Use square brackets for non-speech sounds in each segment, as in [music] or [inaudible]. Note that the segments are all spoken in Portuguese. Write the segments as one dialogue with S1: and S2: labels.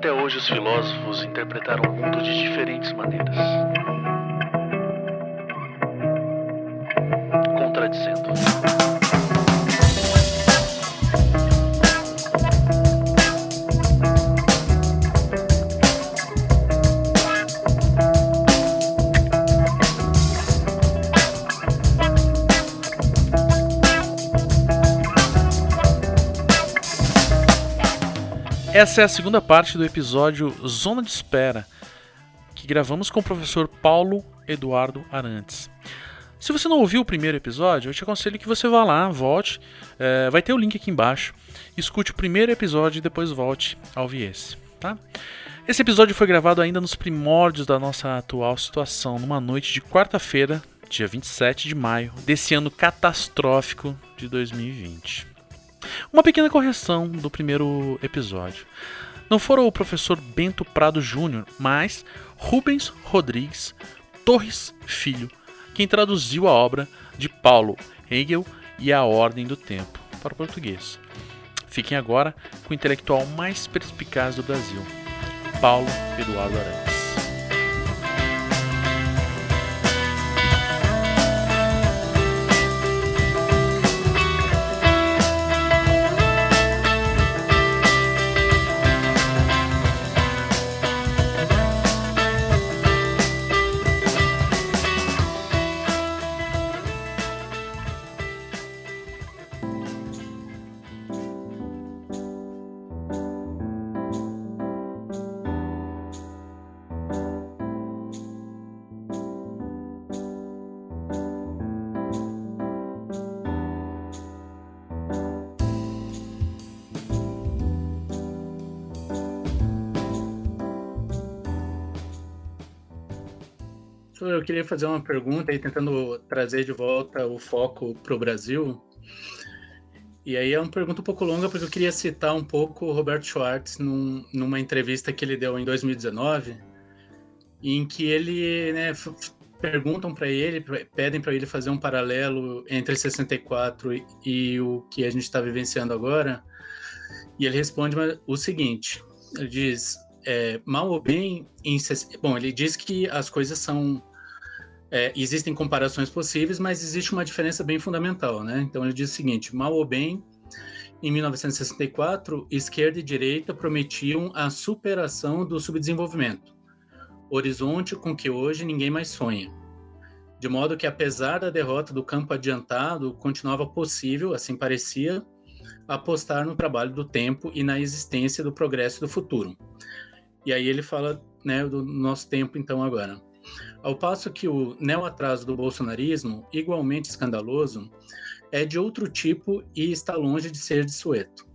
S1: Até hoje, os filósofos interpretaram o mundo de diferentes maneiras. Contradizendo.
S2: Essa é a segunda parte do episódio Zona de Espera, que gravamos com o professor Paulo Eduardo Arantes. Se você não ouviu o primeiro episódio, eu te aconselho que você vá lá, volte, é, vai ter o link aqui embaixo, escute o primeiro episódio e depois volte a ouvir esse, tá? Esse episódio foi gravado ainda nos primórdios da nossa atual situação, numa noite de quarta-feira, dia 27 de maio, desse ano catastrófico de 2020. Uma pequena correção do primeiro episódio. Não foram o professor Bento Prado Júnior, mas Rubens Rodrigues Torres Filho, quem traduziu a obra de Paulo Hegel e a Ordem do Tempo para o português. Fiquem agora com o intelectual mais perspicaz do Brasil, Paulo Eduardo Arantes.
S3: Queria fazer uma pergunta aí, tentando trazer de volta o foco para o Brasil. E aí é uma pergunta um pouco longa, porque eu queria citar um pouco o Roberto Schwartz num, numa entrevista que ele deu em 2019, em que ele, né, perguntam para ele, pedem para ele fazer um paralelo entre 64 e, e o que a gente está vivenciando agora. E ele responde o seguinte: ele diz, é, mal ou bem, em, bom, ele diz que as coisas são é, existem comparações possíveis, mas existe uma diferença bem fundamental, né? Então ele diz o seguinte: mal ou bem, em 1964, esquerda e direita prometiam a superação do subdesenvolvimento, horizonte com que hoje ninguém mais sonha. De modo que, apesar da derrota do campo adiantado, continuava possível, assim parecia, apostar no trabalho do tempo e na existência do progresso do futuro. E aí ele fala né, do nosso tempo, então, agora. Ao passo que o neo-atraso do bolsonarismo, igualmente escandaloso, é de outro tipo e está longe de ser dissueto.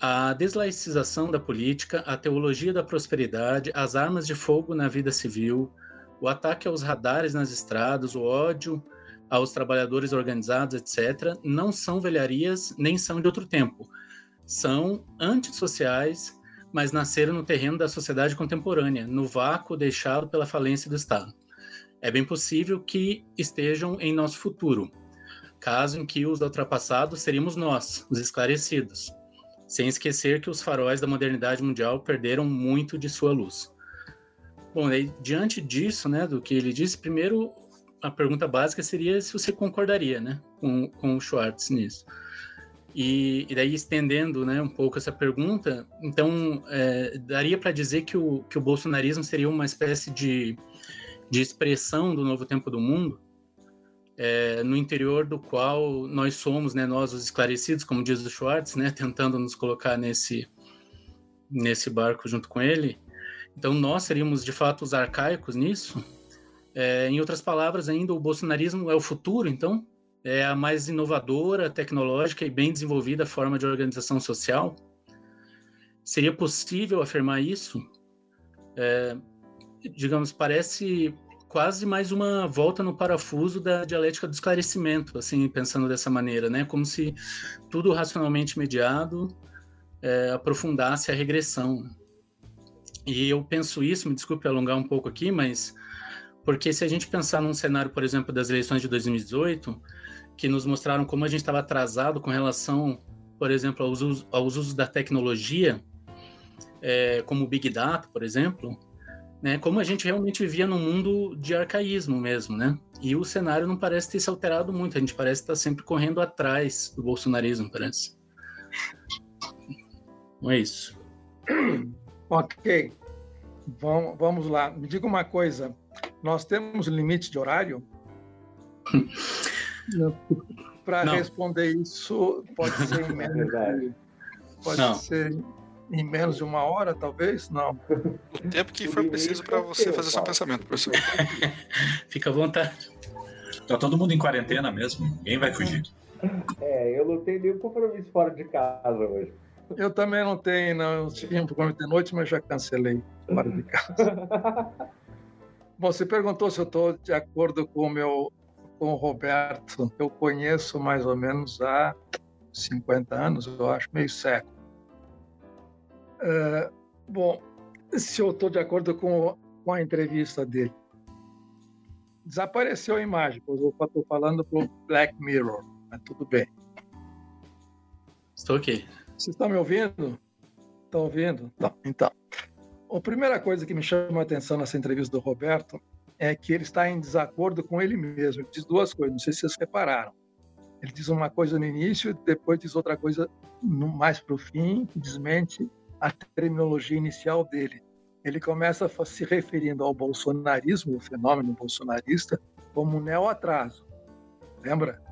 S3: A deslaicização da política, a teologia da prosperidade, as armas de fogo na vida civil, o ataque aos radares nas estradas, o ódio aos trabalhadores organizados, etc., não são velharias nem são de outro tempo. São antissociais mas nasceram no terreno da sociedade contemporânea, no vácuo deixado pela falência do Estado. É bem possível que estejam em nosso futuro, caso em que os ultrapassados seríamos nós, os esclarecidos, sem esquecer que os faróis da modernidade mundial perderam muito de sua luz. Bom, aí, diante disso, né, do que ele disse, primeiro a pergunta básica seria se você concordaria, né, com, com o Schwartz nisso. E, e, daí, estendendo né, um pouco essa pergunta, então, é, daria para dizer que o, que o bolsonarismo seria uma espécie de, de expressão do novo tempo do mundo, é, no interior do qual nós somos, né, nós os esclarecidos, como diz o Schwartz, né, tentando nos colocar nesse, nesse barco junto com ele. Então, nós seríamos, de fato, os arcaicos nisso. É, em outras palavras, ainda, o bolsonarismo é o futuro, então, é a mais inovadora, tecnológica e bem desenvolvida forma de organização social? Seria possível afirmar isso? É, digamos, parece quase mais uma volta no parafuso da dialética do esclarecimento, assim, pensando dessa maneira, né? Como se tudo racionalmente mediado é, aprofundasse a regressão. E eu penso isso, me desculpe alongar um pouco aqui, mas porque se a gente pensar num cenário, por exemplo, das eleições de 2018, que nos mostraram como a gente estava atrasado com relação, por exemplo, aos usos, aos usos da tecnologia, é, como o Big Data, por exemplo, né, como a gente realmente vivia num mundo de arcaísmo mesmo, né? E o cenário não parece ter se alterado muito, a gente parece estar sempre correndo atrás do bolsonarismo, parece. Não é isso.
S4: Ok. Vamos, vamos lá. Me diga uma coisa. Nós temos limite de horário? [laughs] Para responder isso, pode ser em [laughs] menos, de, pode Não. ser em menos de uma hora, talvez? Não.
S5: O tempo que for preciso para você fazer seu pensamento, professor. [laughs]
S3: Fica à vontade.
S6: Tá todo mundo em quarentena mesmo, ninguém vai fugir.
S7: É, eu não tenho nenhum compromisso fora de casa hoje.
S4: Eu também não tenho, não. Eu tinha um compromisso de noite, mas já cancelei fora de casa. [laughs] Bom, você perguntou se eu estou de acordo com o meu com o Roberto. Eu conheço mais ou menos há 50 anos, eu acho, meio século. É, bom, se eu estou de acordo com, com a entrevista dele. Desapareceu a imagem, pois eu estou falando para o Black Mirror, mas tudo bem.
S3: Estou aqui.
S4: Vocês estão me ouvindo? Estão ouvindo? Não. Então, a primeira coisa que me chama a atenção nessa entrevista do Roberto é que ele está em desacordo com ele mesmo. Ele diz duas coisas, não sei se vocês repararam. Ele diz uma coisa no início, depois diz outra coisa mais para o fim, que desmente a terminologia inicial dele. Ele começa se referindo ao bolsonarismo, o fenômeno bolsonarista, como um neo-atraso. Lembra?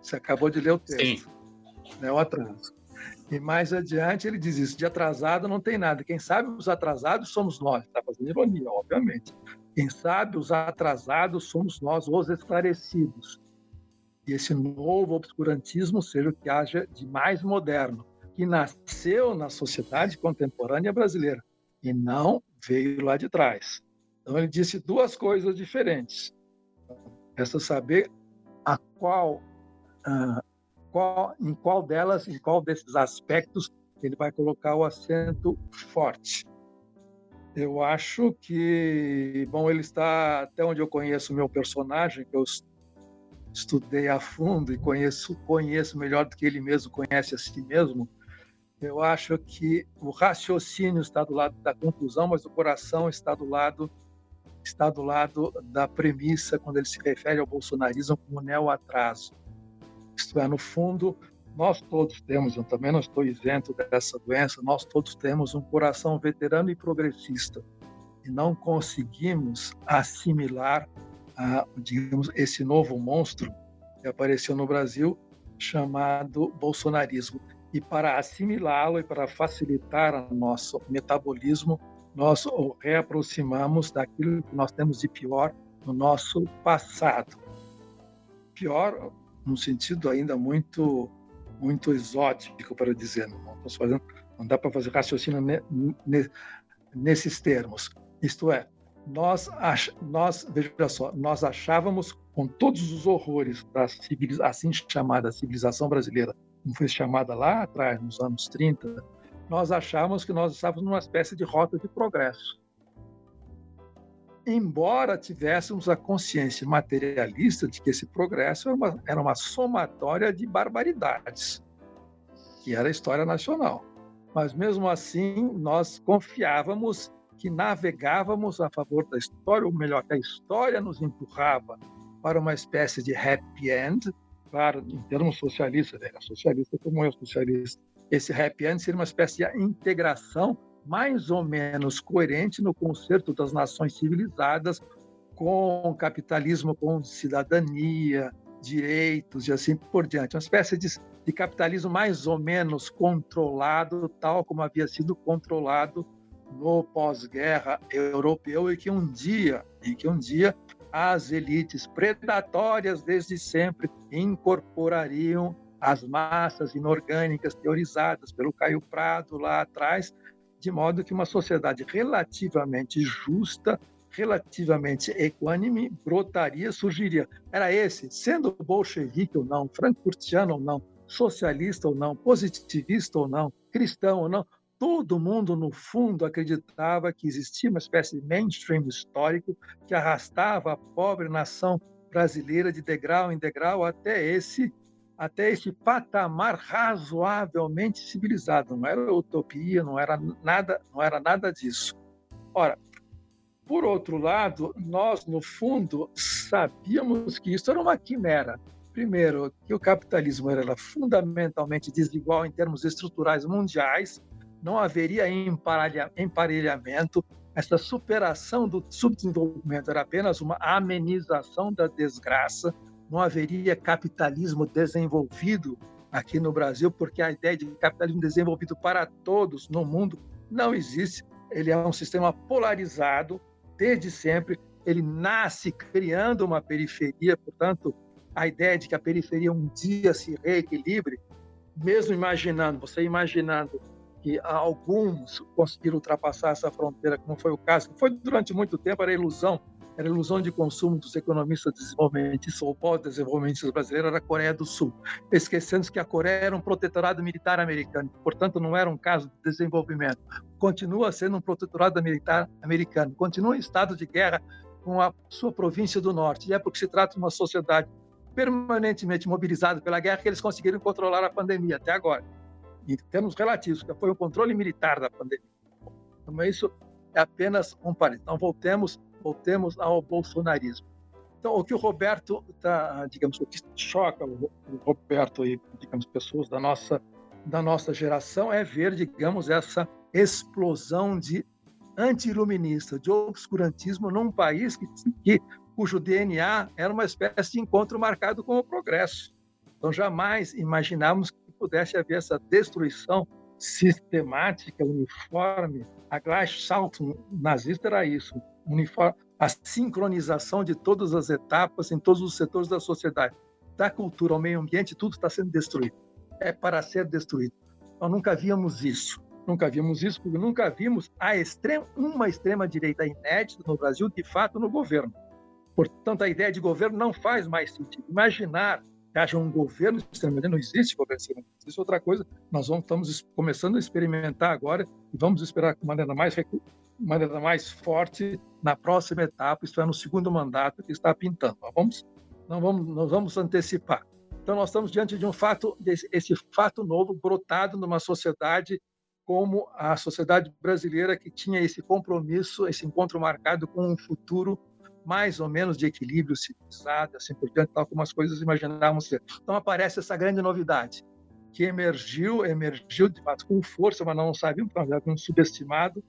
S4: Você acabou de ler o texto. Sim. Neo-atraso. E mais adiante ele diz isso: de atrasado não tem nada. Quem sabe os atrasados somos nós. Está fazendo ironia, obviamente. Quem sabe os atrasados somos nós, os esclarecidos. E esse novo obscurantismo seja o que haja de mais moderno, que nasceu na sociedade contemporânea brasileira e não veio lá de trás. Então ele disse duas coisas diferentes. Resta saber a qual, uh, qual, em qual delas, em qual desses aspectos ele vai colocar o acento forte. Eu acho que, bom, ele está até onde eu conheço o meu personagem, que eu estudei a fundo e conheço, conheço melhor do que ele mesmo conhece a si mesmo. Eu acho que o raciocínio está do lado da conclusão, mas o coração está do lado está do lado da premissa quando ele se refere ao bolsonarismo como neo-atraso. Isto é, no fundo, nós todos temos, eu também não estou isento dessa doença, nós todos temos um coração veterano e progressista e não conseguimos assimilar, digamos, esse novo monstro que apareceu no Brasil chamado bolsonarismo. E para assimilá-lo e para facilitar o nosso metabolismo, nós o reaproximamos daquilo que nós temos de pior no nosso passado. Pior, num sentido ainda muito muito exótico para dizer, não, fazendo, não dá para fazer raciocínio ne, ne, nesses termos. Isto é, nós, ach, nós, veja só, nós achávamos com todos os horrores da assim chamada civilização brasileira como foi chamada lá atrás, nos anos 30, nós achávamos que nós estávamos numa espécie de rota de progresso. Embora tivéssemos a consciência materialista de que esse progresso era uma, era uma somatória de barbaridades, que era a história nacional. Mas mesmo assim, nós confiávamos que navegávamos a favor da história, ou melhor, que a história nos empurrava para uma espécie de happy end, claro, em termos socialistas, né? socialista como eu, socialista, esse happy end seria uma espécie de integração mais ou menos coerente no concerto das nações civilizadas com capitalismo, com cidadania, direitos e assim por diante. Uma espécie de, de capitalismo mais ou menos controlado, tal como havia sido controlado no pós-guerra europeu e que um dia, e que um dia as elites predatórias desde sempre incorporariam as massas inorgânicas teorizadas pelo Caio Prado lá atrás, de modo que uma sociedade relativamente justa, relativamente equânime, brotaria, surgiria. Era esse, sendo bolchevique ou não, frankfurtiano ou não, socialista ou não, positivista ou não, cristão ou não, todo mundo, no fundo, acreditava que existia uma espécie de mainstream histórico que arrastava a pobre nação brasileira de degrau em degrau até esse até esse patamar razoavelmente civilizado. Não era utopia, não era nada, não era nada disso. Ora, por outro lado, nós no fundo sabíamos que isso era uma quimera. Primeiro, que o capitalismo era fundamentalmente desigual em termos estruturais mundiais, não haveria emparelhamento, essa superação do subdesenvolvimento era apenas uma amenização da desgraça, não haveria capitalismo desenvolvido aqui no Brasil, porque a ideia de capitalismo desenvolvido para todos no mundo não existe. Ele é um sistema polarizado desde sempre. Ele nasce criando uma periferia, portanto, a ideia de que a periferia um dia se reequilibre, mesmo imaginando, você imaginando que alguns conseguiram ultrapassar essa fronteira, como foi o caso, que foi durante muito tempo, era ilusão, era ilusão de consumo dos economistas desenvolvimentistas ou pós-desenvolvimentistas brasileiros, era a Coreia do Sul, esquecendo que a Coreia era um protetorado militar americano, portanto não era um caso de desenvolvimento. Continua sendo um protetorado militar americano, continua em estado de guerra com a sua província do norte, e é porque se trata de uma sociedade permanentemente mobilizada pela guerra que eles conseguiram controlar a pandemia até agora em termos relativos, que foi o controle militar da pandemia. Então, isso é apenas um parênteses. Então, voltemos, voltemos ao bolsonarismo. Então, o que o Roberto está, digamos, o que choca o Roberto e, digamos, pessoas da nossa da nossa geração é ver, digamos, essa explosão de anti-iluminista, de obscurantismo num país que, que, cujo DNA era uma espécie de encontro marcado com o progresso. Então, jamais imaginávamos pudesse haver essa destruição sistemática, uniforme. A Gleichschaltung nazista era isso, a sincronização de todas as etapas em todos os setores da sociedade, da cultura ao meio ambiente, tudo está sendo destruído. É para ser destruído. Nós nunca víamos isso. Nunca vimos isso, porque nunca vimos a extrema, uma extrema-direita inédita no Brasil, de fato, no governo. Portanto, a ideia de governo não faz mais sentido. Imaginar que haja um governo extremamente não existe governo extremamente existe outra coisa nós vamos, estamos começando a experimentar agora e vamos esperar de maneira mais maneira mais forte na próxima etapa isto é no segundo mandato que está pintando nós vamos não vamos nós vamos antecipar então nós estamos diante de um fato esse fato novo brotado numa sociedade como a sociedade brasileira que tinha esse compromisso esse encontro marcado com um futuro mais ou menos de equilíbrio civilizado, assim por diante, tal como as coisas imaginávamos ser. Então aparece essa grande novidade, que emergiu, emergiu de fato com força, mas não sabíamos, porque havíamos subestimado,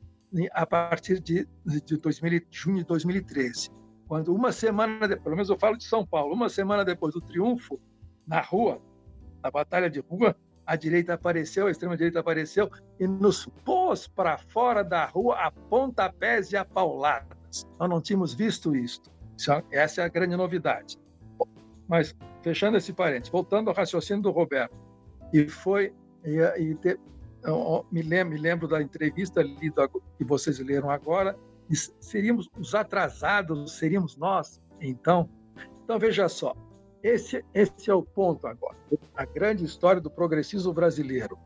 S4: a partir de, de 2000, junho de 2013, quando uma semana, de, pelo menos eu falo de São Paulo, uma semana depois do triunfo, na rua, na batalha de rua, a direita apareceu, a extrema-direita apareceu e nos pôs para fora da rua a pontapés e a paulada. Nós não tínhamos visto isto. É, essa é a grande novidade. Mas, fechando esse parênteses, voltando ao raciocínio do Roberto, e foi. E, e te, me, lembro, me lembro da entrevista lida, que vocês leram agora, seríamos os atrasados, seríamos nós, então. Então, veja só, esse, esse é o ponto agora. A grande história do progressismo brasileiro.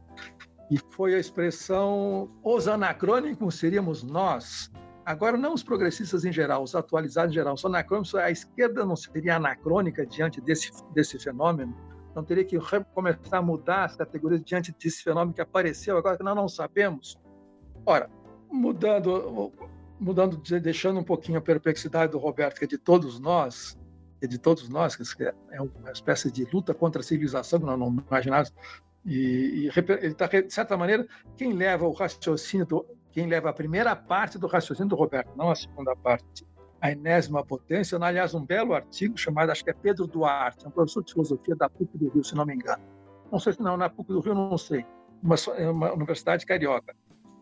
S4: E foi a expressão, os anacrônicos seríamos nós, Agora, não os progressistas em geral, os atualizados em geral, são anacrônicos, a esquerda não seria anacrônica diante desse, desse fenômeno? Não teria que começar a mudar as categorias diante desse fenômeno que apareceu agora que nós não sabemos? Ora, mudando, mudando deixando um pouquinho a perplexidade do Roberto, que é de todos nós, é de todos nós, que é uma espécie de luta contra a civilização que nós não imaginávamos, e, e ele está, de certa maneira, quem leva o raciocínio do, quem leva a primeira parte do raciocínio do Roberto, não a segunda parte, a enésima potência, aliás, um belo artigo chamado, acho que é Pedro Duarte, um professor de filosofia da PUC do Rio, se não me engano. Não sei se não, na PUC do Rio, não sei, uma, é uma universidade carioca,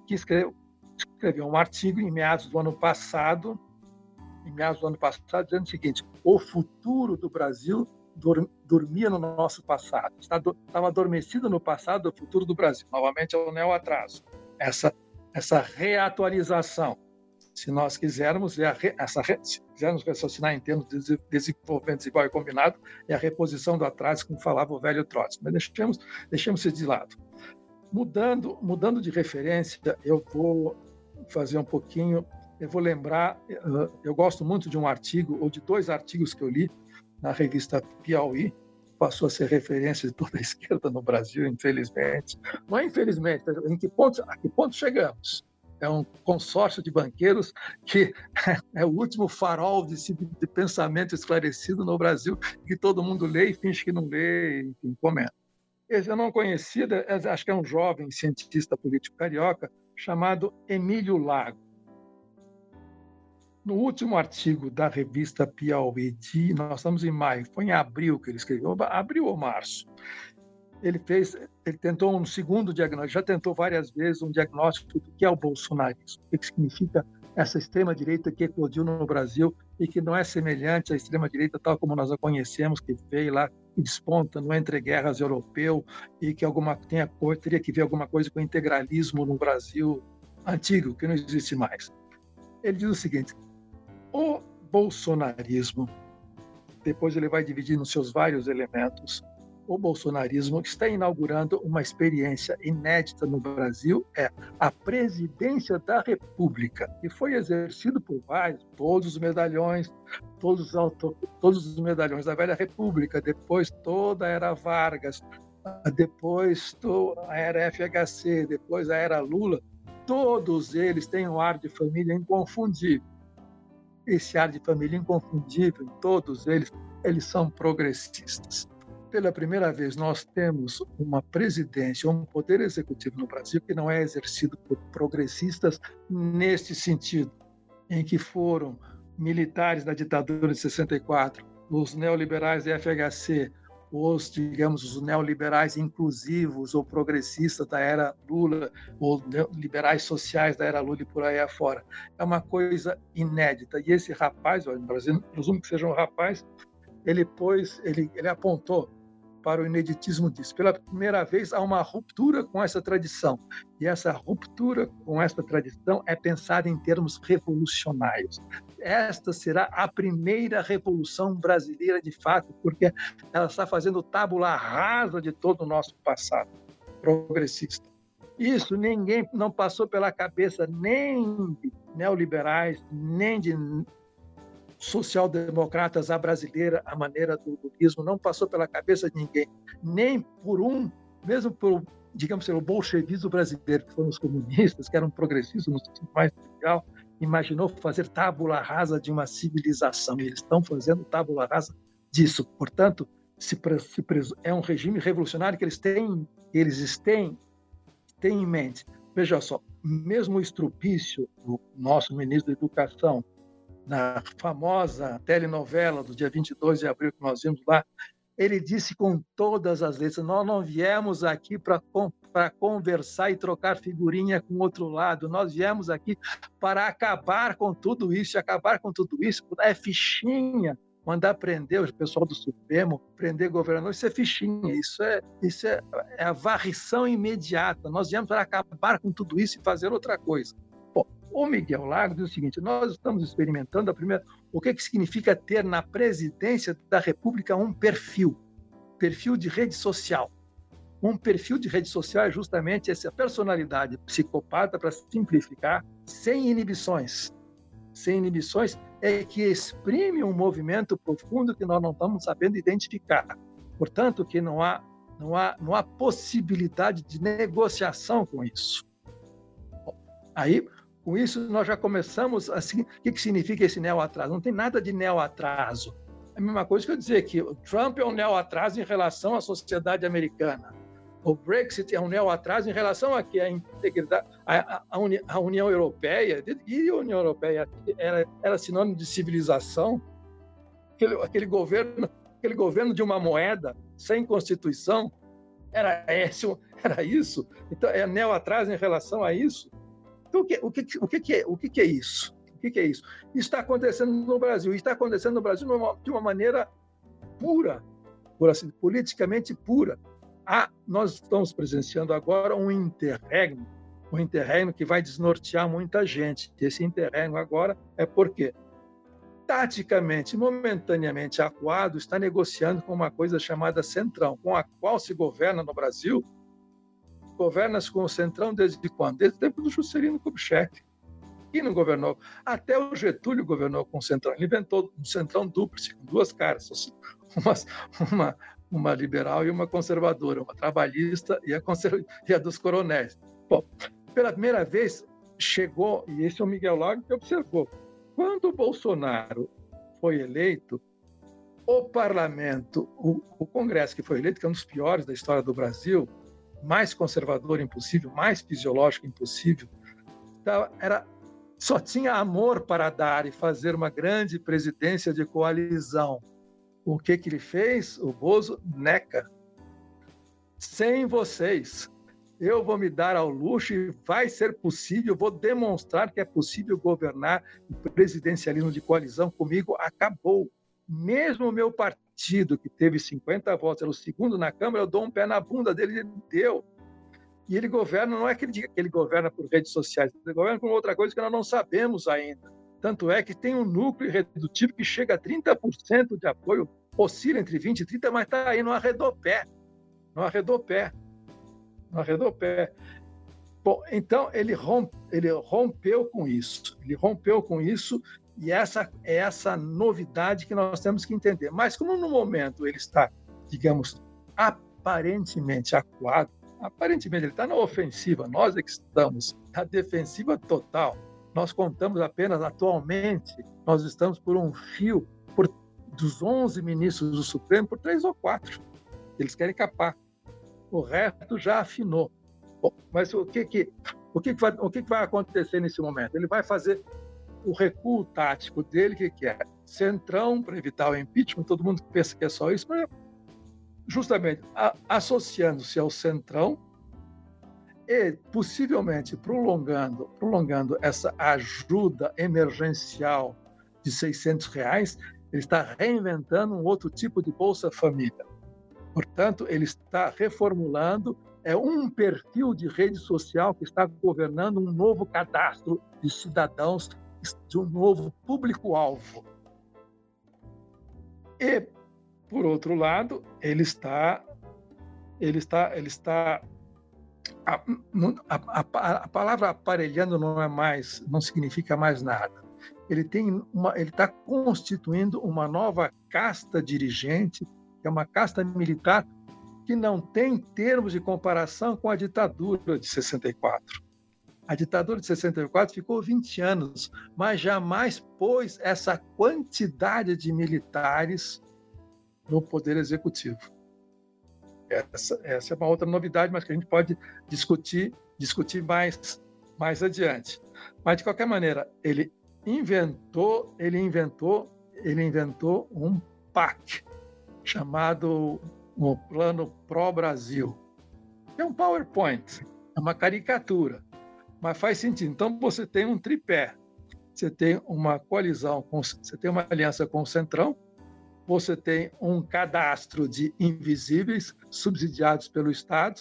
S4: que escreveu, escreveu um artigo em meados do ano passado, em meados do ano passado, dizendo o seguinte: o futuro do Brasil dormia no nosso passado, estava adormecido no passado o futuro do Brasil. Novamente é o neo-atraso. Essa essa reatualização. Se nós quisermos, é re, essa, se quisermos raciocinar em termos de desenvolvimento desigual e combinado, é a reposição do atraso, como falava o velho Trotsky. Mas deixemos, deixemos isso de lado. Mudando, mudando de referência, eu vou fazer um pouquinho, eu vou lembrar, eu gosto muito de um artigo, ou de dois artigos que eu li na revista Piauí, passou a ser referência de toda a [laughs] esquerda no Brasil, infelizmente. Não é infelizmente, em que ponto, a que ponto chegamos? É um consórcio de banqueiros que [laughs] é o último farol de, de pensamento esclarecido no Brasil, que todo mundo lê e finge que não lê, enfim, comenta. Esse eu não conhecia, acho que é um jovem cientista político carioca chamado Emílio Lago. No último artigo da revista Piauí, nós estamos em maio, foi em abril que ele escreveu, abril ou março. Ele fez, ele tentou um segundo diagnóstico, já tentou várias vezes um diagnóstico do que é o bolsonarismo, o que significa essa extrema direita que eclodiu no Brasil e que não é semelhante à extrema direita tal como nós a conhecemos, que veio lá e desponta no entre guerras europeu e que alguma tenha teria que ver alguma coisa com integralismo no Brasil antigo, que não existe mais. Ele diz o seguinte: o bolsonarismo, depois ele vai dividir nos seus vários elementos, o bolsonarismo está inaugurando uma experiência inédita no Brasil, é a presidência da República, que foi exercido por vários, todos os medalhões, todos, todos os medalhões da velha República, depois toda a era Vargas, depois a era FHC, depois a era Lula, todos eles têm um ar de família inconfundível esse ar de família inconfundível, todos eles, eles são progressistas. Pela primeira vez, nós temos uma presidência, um poder executivo no Brasil que não é exercido por progressistas neste sentido, em que foram militares da ditadura de 64, os neoliberais da FHC, os, digamos, os neoliberais inclusivos ou progressistas da era Lula, ou liberais sociais da era Lula e por aí afora. É uma coisa inédita. E esse rapaz, no Brasil, presumo que seja um rapaz, ele pôs, ele, ele apontou para o ineditismo disso. Pela primeira vez, há uma ruptura com essa tradição. E essa ruptura com essa tradição é pensada em termos revolucionários. Esta será a primeira revolução brasileira de fato, porque ela está fazendo tábula rasa de todo o nosso passado progressista. Isso ninguém não passou pela cabeça nem de neoliberais, nem de social-democratas à brasileira, a maneira do lulismo, não passou pela cabeça de ninguém, nem por um, mesmo por, digamos o bolchevismo brasileiro, que foram os comunistas, que eram progressistas no sentido mais legal, imaginou fazer tábula rasa de uma civilização. E eles estão fazendo tábula rasa disso. Portanto, se, se, é um regime revolucionário que eles têm, eles têm, têm em mente. Veja só, mesmo o estrupício do nosso ministro da Educação, na famosa telenovela do dia 22 de abril que nós vimos lá, ele disse com todas as letras: Nós não viemos aqui para conversar e trocar figurinha com outro lado, nós viemos aqui para acabar com tudo isso, acabar com tudo isso, é fichinha, mandar prender o pessoal do Supremo, prender governador, isso é fichinha, isso é, isso é, é a varrição imediata. Nós viemos para acabar com tudo isso e fazer outra coisa. O Miguel Lago diz o seguinte: nós estamos experimentando a primeira, o que, que significa ter na presidência da República um perfil, perfil de rede social. Um perfil de rede social é justamente essa personalidade psicopata, para simplificar, sem inibições. Sem inibições é que exprime um movimento profundo que nós não estamos sabendo identificar. Portanto, que não há, não há, não há possibilidade de negociação com isso. Aí, com isso, nós já começamos assim. O que, que significa esse neo-atraso? Não tem nada de neo-atraso. É a mesma coisa que eu dizer que o Trump é um neo-atraso em relação à sociedade americana. O Brexit é um neo-atraso em relação a que a integridade, a, a, Uni, a, União Europeia, e a União Europeia era, era sinônimo de civilização. Aquele, aquele, governo, aquele governo de uma moeda sem constituição era, esse, era isso. Então, é neo-atraso em relação a isso. Então, o que, o que, o que, é, o que, é isso? O que, é isso? Está acontecendo no Brasil. Está acontecendo no Brasil de uma maneira pura, por assim, politicamente pura. Ah, nós estamos presenciando agora um interregno, um interregno que vai desnortear muita gente. Esse interregno agora é porque, taticamente, momentaneamente acuado, está negociando com uma coisa chamada Centrão, com a qual se governa no Brasil Governa-se com o Centrão desde quando? Desde o tempo do Juscelino Kubitschek. Quem não governou? Até o Getúlio governou com o Centrão. Ele inventou um Centrão duplo, com duas caras. Uma, uma, uma liberal e uma conservadora, uma trabalhista e a, e a dos coronéis. Bom, pela primeira vez chegou, e esse é o Miguel Lago que observou, quando o Bolsonaro foi eleito, o parlamento, o, o, Congresso que foi eleito, que é um dos piores da história do Brasil, mais conservador impossível, mais fisiológico impossível, então, era só tinha amor para dar e fazer uma grande presidência de coalizão. O que que ele fez? O Bozo neca. Sem vocês, eu vou me dar ao luxo e vai ser possível, vou demonstrar que é possível governar o presidencialismo de coalizão comigo acabou. Mesmo o meu partido, que teve 50 votos, era o segundo na Câmara, eu dou um pé na bunda dele, ele deu. E ele governa, não é que ele diga que ele governa por redes sociais, ele governa por outra coisa que nós não sabemos ainda. Tanto é que tem um núcleo redutivo que chega a 30% de apoio, oscila entre 20% e 30%, mas está aí no arredopé. No arredopé. No arredopé. Bom, então ele, ele rompeu com isso. Ele rompeu com isso e essa é essa novidade que nós temos que entender. Mas como no momento ele está, digamos, aparentemente acuado, aparentemente ele está na ofensiva, nós é que estamos na defensiva total. Nós contamos apenas atualmente, nós estamos por um fio por, dos 11 ministros do Supremo por três ou quatro. Eles querem capar. O resto já afinou. Bom, mas o que que o que, que vai, o que, que vai acontecer nesse momento? Ele vai fazer o recuo tático dele, que, que é centrão para evitar o impeachment, todo mundo pensa que é só isso, mas justamente associando-se ao centrão e possivelmente prolongando, prolongando essa ajuda emergencial de 600 reais, ele está reinventando um outro tipo de Bolsa Família. Portanto, ele está reformulando é um perfil de rede social que está governando um novo cadastro de cidadãos de um novo público-alvo. E, por outro lado, ele está, ele está, ele está a, a, a, a, palavra aparelhando não é mais, não significa mais nada. Ele tem uma, ele está constituindo uma nova casta dirigente, que é uma casta militar que não tem termos de comparação com a ditadura de 64. A ditadura de 64 ficou 20 anos, mas jamais pôs essa quantidade de militares no poder executivo. Essa, essa é uma outra novidade, mas que a gente pode discutir, discutir mais, mais adiante. Mas de qualquer maneira, ele inventou, ele inventou, ele inventou um PAC chamado o Plano Pro Brasil. É um PowerPoint, é uma caricatura mas faz sentido. Então você tem um tripé, você tem uma coalizão, você tem uma aliança com o Centrão, você tem um cadastro de invisíveis subsidiados pelo Estado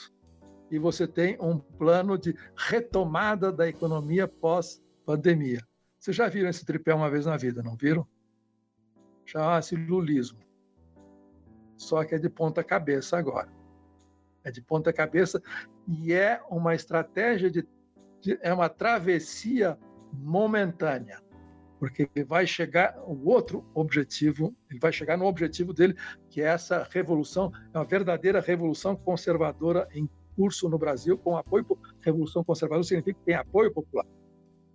S4: e você tem um plano de retomada da economia pós-pandemia. Vocês já viram esse tripé uma vez na vida, não viram? Chama-se lulismo. Só que é de ponta cabeça agora. É de ponta cabeça e é uma estratégia de é uma travessia momentânea, porque ele vai chegar o outro objetivo, ele vai chegar no objetivo dele, que é essa revolução, é uma verdadeira revolução conservadora em curso no Brasil, com apoio revolução conservadora significa que tem apoio popular.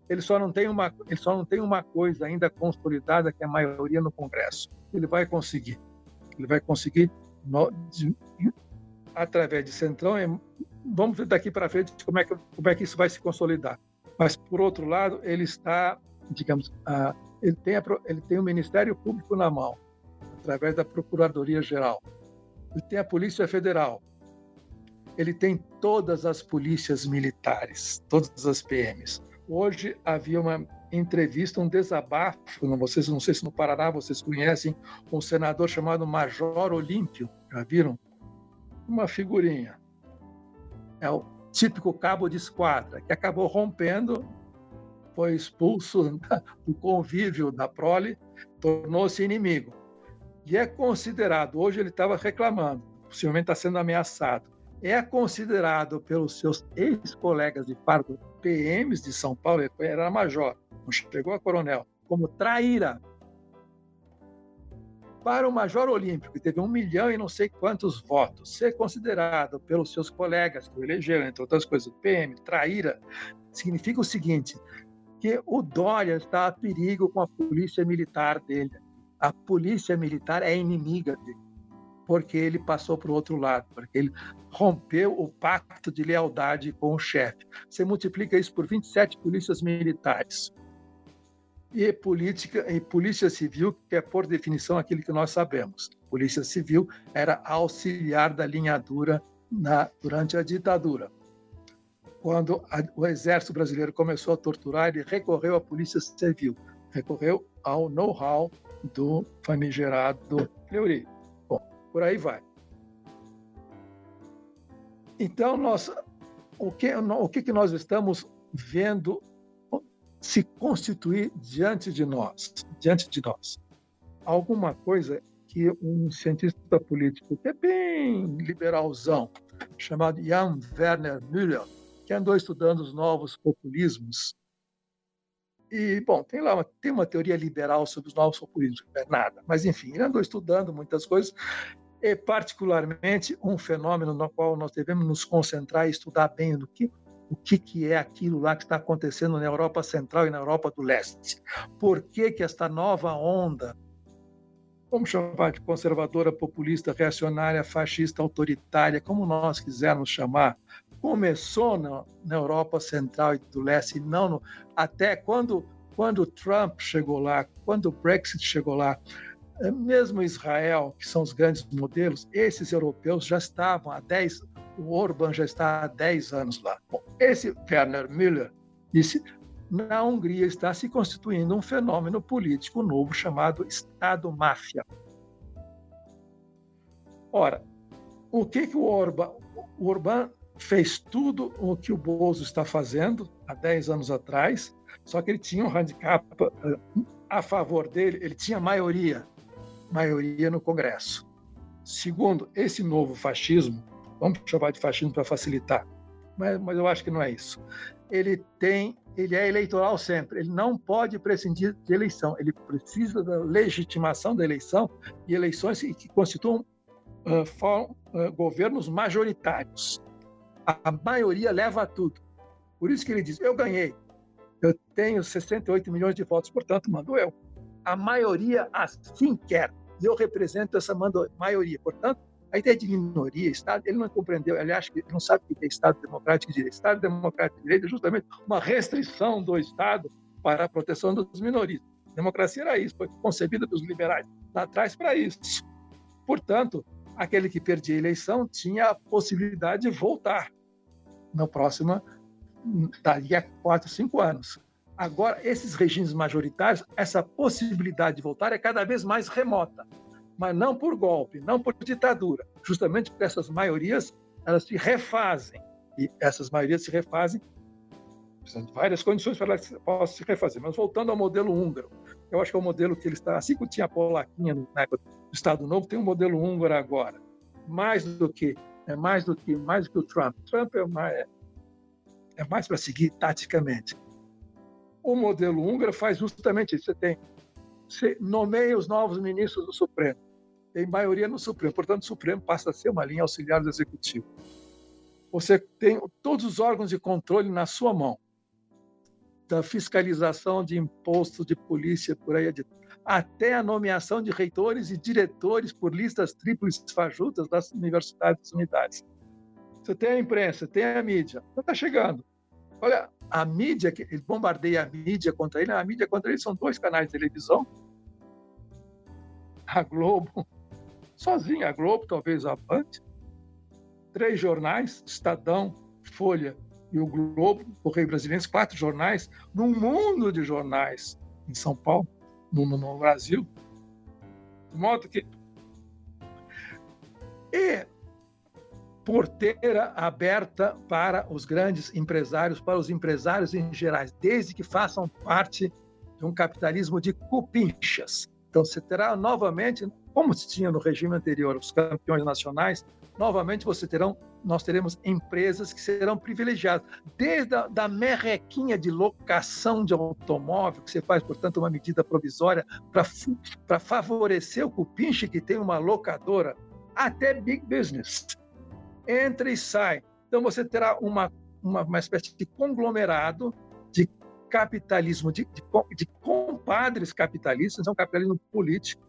S4: Ele só não tem uma, ele só não tem uma coisa ainda consolidada que é a maioria no Congresso. Ele vai conseguir. Ele vai conseguir no, de, através de Centrão vamos ver daqui para frente como é, que, como é que isso vai se consolidar. Mas, por outro lado, ele está, digamos, uh, ele, tem a, ele tem o Ministério Público na mão, através da Procuradoria-Geral. Ele tem a Polícia Federal. Ele tem todas as polícias militares, todas as PMs. Hoje havia uma entrevista, um desabafo, não, vocês, não sei se no Paraná vocês conhecem, um senador chamado Major Olímpio, já viram? Uma figurinha é o típico cabo de esquadra, que acabou rompendo, foi expulso [laughs] do convívio da prole, tornou-se inimigo. E é considerado, hoje ele estava reclamando, possivelmente está sendo ameaçado, é considerado pelos seus ex-colegas de fardo, PMs de São Paulo, ele era major, não chegou a coronel, como traíra. Para o Major Olímpico, que teve um milhão e não sei quantos votos, ser considerado pelos seus colegas que o elegeram, entre outras coisas, o PM, traíra, significa o seguinte, que o Dória está a perigo com a polícia militar dele. A polícia militar é inimiga dele, porque ele passou para o outro lado, porque ele rompeu o pacto de lealdade com o chefe. Você multiplica isso por 27 polícias militares e política e polícia civil, que é por definição aquilo que nós sabemos. Polícia civil era auxiliar da linha dura na, durante a ditadura. Quando a, o exército brasileiro começou a torturar, ele recorreu à polícia civil, recorreu ao know-how do famigerado Fleury. Bom, por aí vai. Então, nós, o que, o que nós estamos vendo se constituir diante de nós, diante de nós. Alguma coisa que um cientista político que é bem liberalzão, chamado Jan Werner Müller, que andou estudando os novos populismos. E, bom, tem lá uma, tem uma teoria liberal sobre os novos populismos, não é nada, mas enfim, ele andou estudando muitas coisas, e particularmente um fenômeno no qual nós devemos nos concentrar e estudar bem no que o que, que é aquilo lá que está acontecendo na Europa Central e na Europa do Leste. Por que, que esta nova onda, vamos chamar de conservadora, populista, reacionária, fascista, autoritária, como nós quisermos chamar, começou na, na Europa Central e do Leste, e não no, até quando, quando Trump chegou lá, quando o Brexit chegou lá, eh, mesmo Israel, que são os grandes modelos, esses europeus já estavam há 10, o Orban já está há 10 anos lá. Bom, esse Werner Müller disse na Hungria está se constituindo um fenômeno político novo chamado Estado-máfia. Ora, o que, que o Orban, o Orban fez tudo o que o Bozo está fazendo há 10 anos atrás, só que ele tinha um handicap eh, a favor dele, ele tinha maioria, maioria no Congresso. Segundo, esse novo fascismo Vamos chamar de fascismo para facilitar. Mas, mas eu acho que não é isso. Ele tem, ele é eleitoral sempre. Ele não pode prescindir de eleição. Ele precisa da legitimação da eleição e eleições que constituam uh, uh, governos majoritários. A, maioria leva a tudo. Por isso que ele diz: eu ganhei. Eu tenho 68 milhões de votos, portanto, mando eu. A maioria assim quer. Eu represento essa maioria. Portanto, a ideia de minoria, Estado, ele não compreendeu, ele acha que não sabe o que é Estado democrático de direito. Estado democrático de direito é justamente uma restrição do Estado para a proteção dos minorias. A democracia era isso, foi concebida pelos liberais lá atrás para isso. Portanto, aquele que perdia a eleição tinha a possibilidade de voltar na próxima, daqui a quatro, cinco anos. Agora, esses regimes majoritários, essa possibilidade de voltar é cada vez mais remota mas não por golpe, não por ditadura, justamente porque essas maiorias elas se refazem e essas maiorias se refazem precisam de várias condições para que possam se refazer. Mas voltando ao modelo húngaro, eu acho que é o modelo que ele está, assim como tinha a polaquinha na época do Estado Novo, tem um modelo húngaro agora, mais do que é mais do que mais do que o Trump. Trump é mais, é mais para seguir taticamente. O modelo húngaro faz justamente isso. Você tem você nomeia os novos ministros do Supremo tem maioria no Supremo. Portanto, o Supremo passa a ser uma linha auxiliar do Executivo. Você tem todos os órgãos de controle na sua mão, da fiscalização de imposto, de polícia, por aí adiante, até a nomeação de reitores e diretores por listas triplas fajutas das universidades das unidades. Você tem a imprensa, tem a mídia, está chegando. Olha, a mídia, ele bombardeia a mídia contra ele, a mídia contra ele são dois canais de televisão, a Globo sozinha, a Globo, talvez a Band, três jornais, Estadão, Folha e o Globo, Correio Brasileiro, quatro jornais, num mundo de jornais em São Paulo, no, no Brasil. De modo que. E porteira aberta para os grandes empresários, para os empresários em geral, desde que façam parte de um capitalismo de cupinchas. Então, você terá novamente como se tinha no regime anterior, os campeões nacionais, novamente você terão, nós teremos empresas que serão privilegiadas, desde a da merrequinha de locação de automóvel, que você faz, portanto, uma medida provisória para favorecer o cupinche que tem uma locadora, até big business. Entra e sai. Então você terá uma, uma, uma espécie de conglomerado de capitalismo, de, de, de compadres capitalistas, é um capitalismo político,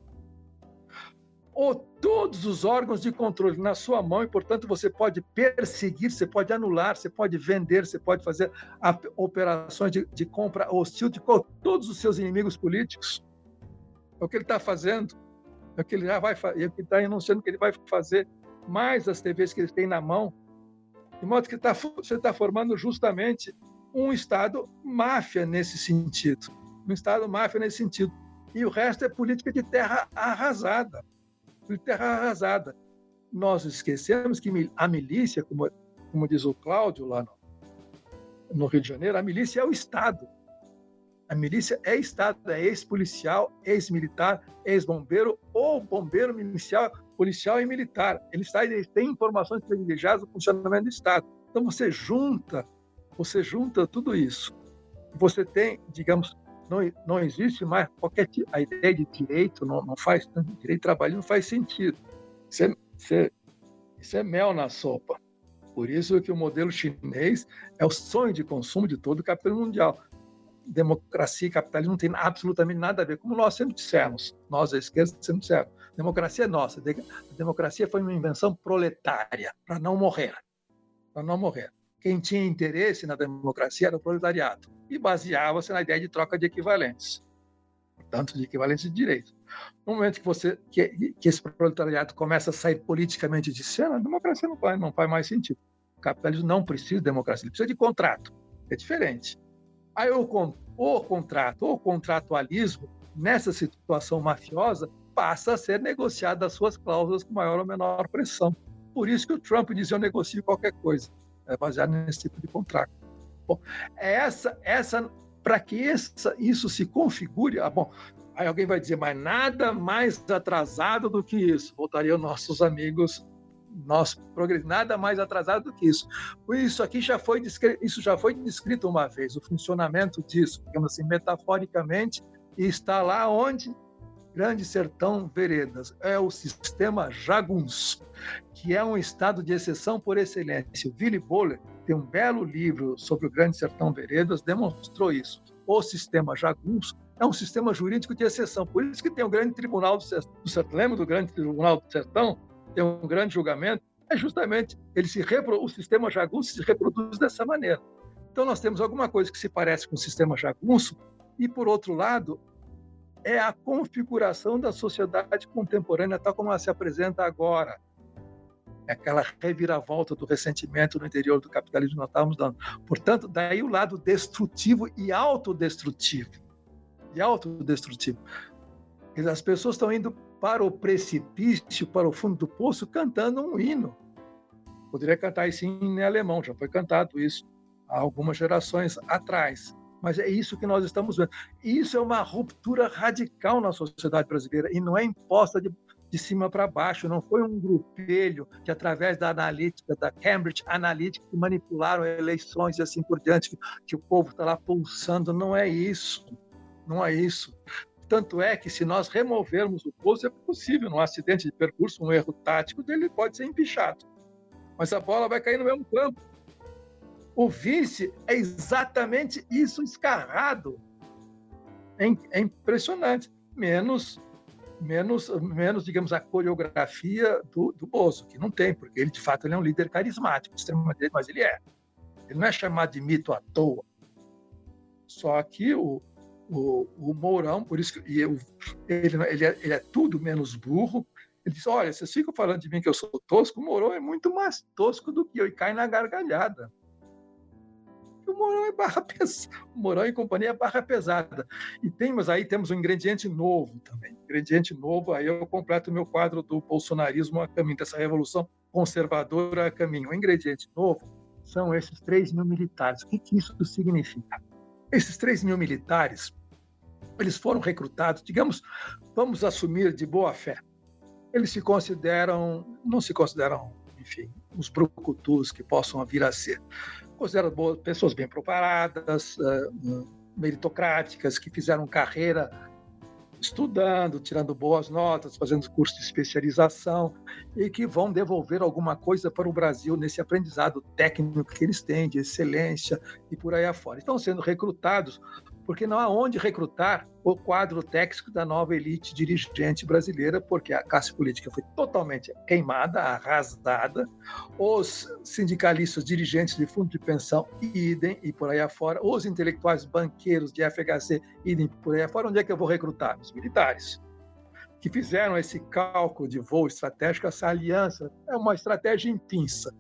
S4: ou todos os órgãos de controle na sua mão e, portanto, você pode perseguir, você pode anular, você pode vender, você pode fazer operações de, de compra hostil de todos os seus inimigos políticos. É o que ele está fazendo, é o que ele já vai fazer, é o que está anunciando que ele vai fazer, mais as TVs que ele tem na mão, de modo que tá, você está formando justamente um Estado máfia nesse sentido, um Estado máfia nesse sentido. E o resto é política de terra arrasada de terra arrasada. Nós esquecemos que a milícia, como, como diz o Cláudio lá no, no Rio de Janeiro, a milícia é o Estado. A milícia é Estado, é ex-policial, ex-militar, ex-bombeiro ou bombeiro milicial, policial e militar. Ele, está, ele tem informações privilegiadas do funcionamento do Estado. Então você junta, você junta tudo isso. Você tem, digamos, não, não existe mais qualquer a ideia de direito não, não faz direito trabalho não faz sentido. Isso é, isso, é, isso é mel na sopa. Por isso que o modelo chinês é o sonho de consumo de todo o capitalismo mundial. Democracia e capitalismo não tem absolutamente nada a ver como nós sempre dissemos. Nós a esquerda sempre dissemos. Democracia é nossa. A democracia foi uma invenção proletária para não morrer. Para não morrer quem tinha interesse na democracia era o proletariado e baseava-se na ideia de troca de equivalentes, portanto, de equivalentes de direitos. No momento que você que, que esse proletariado começa a sair politicamente de cena, a democracia não faz, não faz mais sentido. O capitalismo não precisa de democracia, ele precisa de contrato. É diferente. Aí o, o contrato, o contratualismo, nessa situação mafiosa, passa a ser negociado as suas cláusulas com maior ou menor pressão. Por isso que o Trump diz: eu negocio qualquer coisa. É baseado nesse tipo de contrato. Bom, essa, essa para que essa, isso se configure, ah, bom, aí alguém vai dizer, mas nada mais atrasado do que isso. Voltariam nossos amigos, nós nada mais atrasado do que isso. Isso aqui já foi descrito, isso já foi descrito uma vez, o funcionamento disso, digamos assim, metaforicamente, e está lá onde Grande Sertão Veredas é o sistema jagunço, que é um estado de exceção por excelência. O Willy Boller tem um belo livro sobre o Grande Sertão Veredas, demonstrou isso. O sistema jagunço é um sistema jurídico de exceção. Por isso que tem o Grande Tribunal do Sertão. Lembra do Grande Tribunal do Sertão? Tem um grande julgamento. É justamente ele se repro... o sistema jagunço se reproduz dessa maneira. Então nós temos alguma coisa que se parece com o sistema jagunço e por outro lado é a configuração da sociedade contemporânea tal como ela se apresenta agora. É aquela reviravolta do ressentimento no interior do capitalismo que nós estávamos dando. Portanto, daí o lado destrutivo e autodestrutivo. E autodestrutivo. As pessoas estão indo para o precipício, para o fundo do poço, cantando um hino. Poderia cantar isso em alemão, já foi cantado isso há algumas gerações atrás. Mas é isso que nós estamos vendo. Isso é uma ruptura radical na sociedade brasileira e não é imposta de, de cima para baixo. Não foi um grupelho que, através da analítica, da Cambridge Analytica, que manipularam eleições e assim por diante, que, que o povo está lá pulsando. Não é isso. Não é isso. Tanto é que, se nós removermos o poço, é possível, num acidente de percurso, um erro tático, ele pode ser empichado. Mas a bola vai cair no mesmo campo. O vice é exatamente isso escarrado. É, é impressionante. Menos, menos, menos, digamos, a coreografia do, do Bozo, que não tem, porque ele, de fato, ele é um líder carismático, extremamente, mas ele é. Ele não é chamado de mito à toa. Só que o, o, o Mourão, por isso que ele, ele, é, ele é tudo menos burro, ele diz: Olha, vocês ficam falando de mim que eu sou tosco, o Mourão é muito mais tosco do que eu, e cai na gargalhada o Mourão é barra [laughs] pesada. E companhia é barra pesada. E temos aí temos um ingrediente novo também. Ingrediente novo, aí eu completo o meu quadro do bolsonarismo a caminho, dessa revolução conservadora a caminho. O ingrediente novo são esses 3 mil militares. O que, que isso significa? Esses 3 mil militares, eles foram recrutados, digamos, vamos assumir de boa fé. Eles se consideram, não se consideram enfim, os brucutus que possam vir a ser. Considero boas, pessoas bem preparadas, uh, meritocráticas, que fizeram carreira estudando, tirando boas notas, fazendo curso de especialização e que vão devolver alguma coisa para o Brasil nesse aprendizado técnico que eles têm, de excelência e por aí afora. Estão sendo recrutados porque não há onde recrutar o quadro técnico da nova elite dirigente brasileira, porque a classe política foi totalmente queimada, arrasada, os sindicalistas dirigentes de fundo de pensão, idem, e por aí afora, os intelectuais banqueiros de FHC, idem, por aí afora, onde é que eu vou recrutar? Os militares que fizeram esse cálculo de voo estratégico, essa aliança, é uma estratégia em pinça.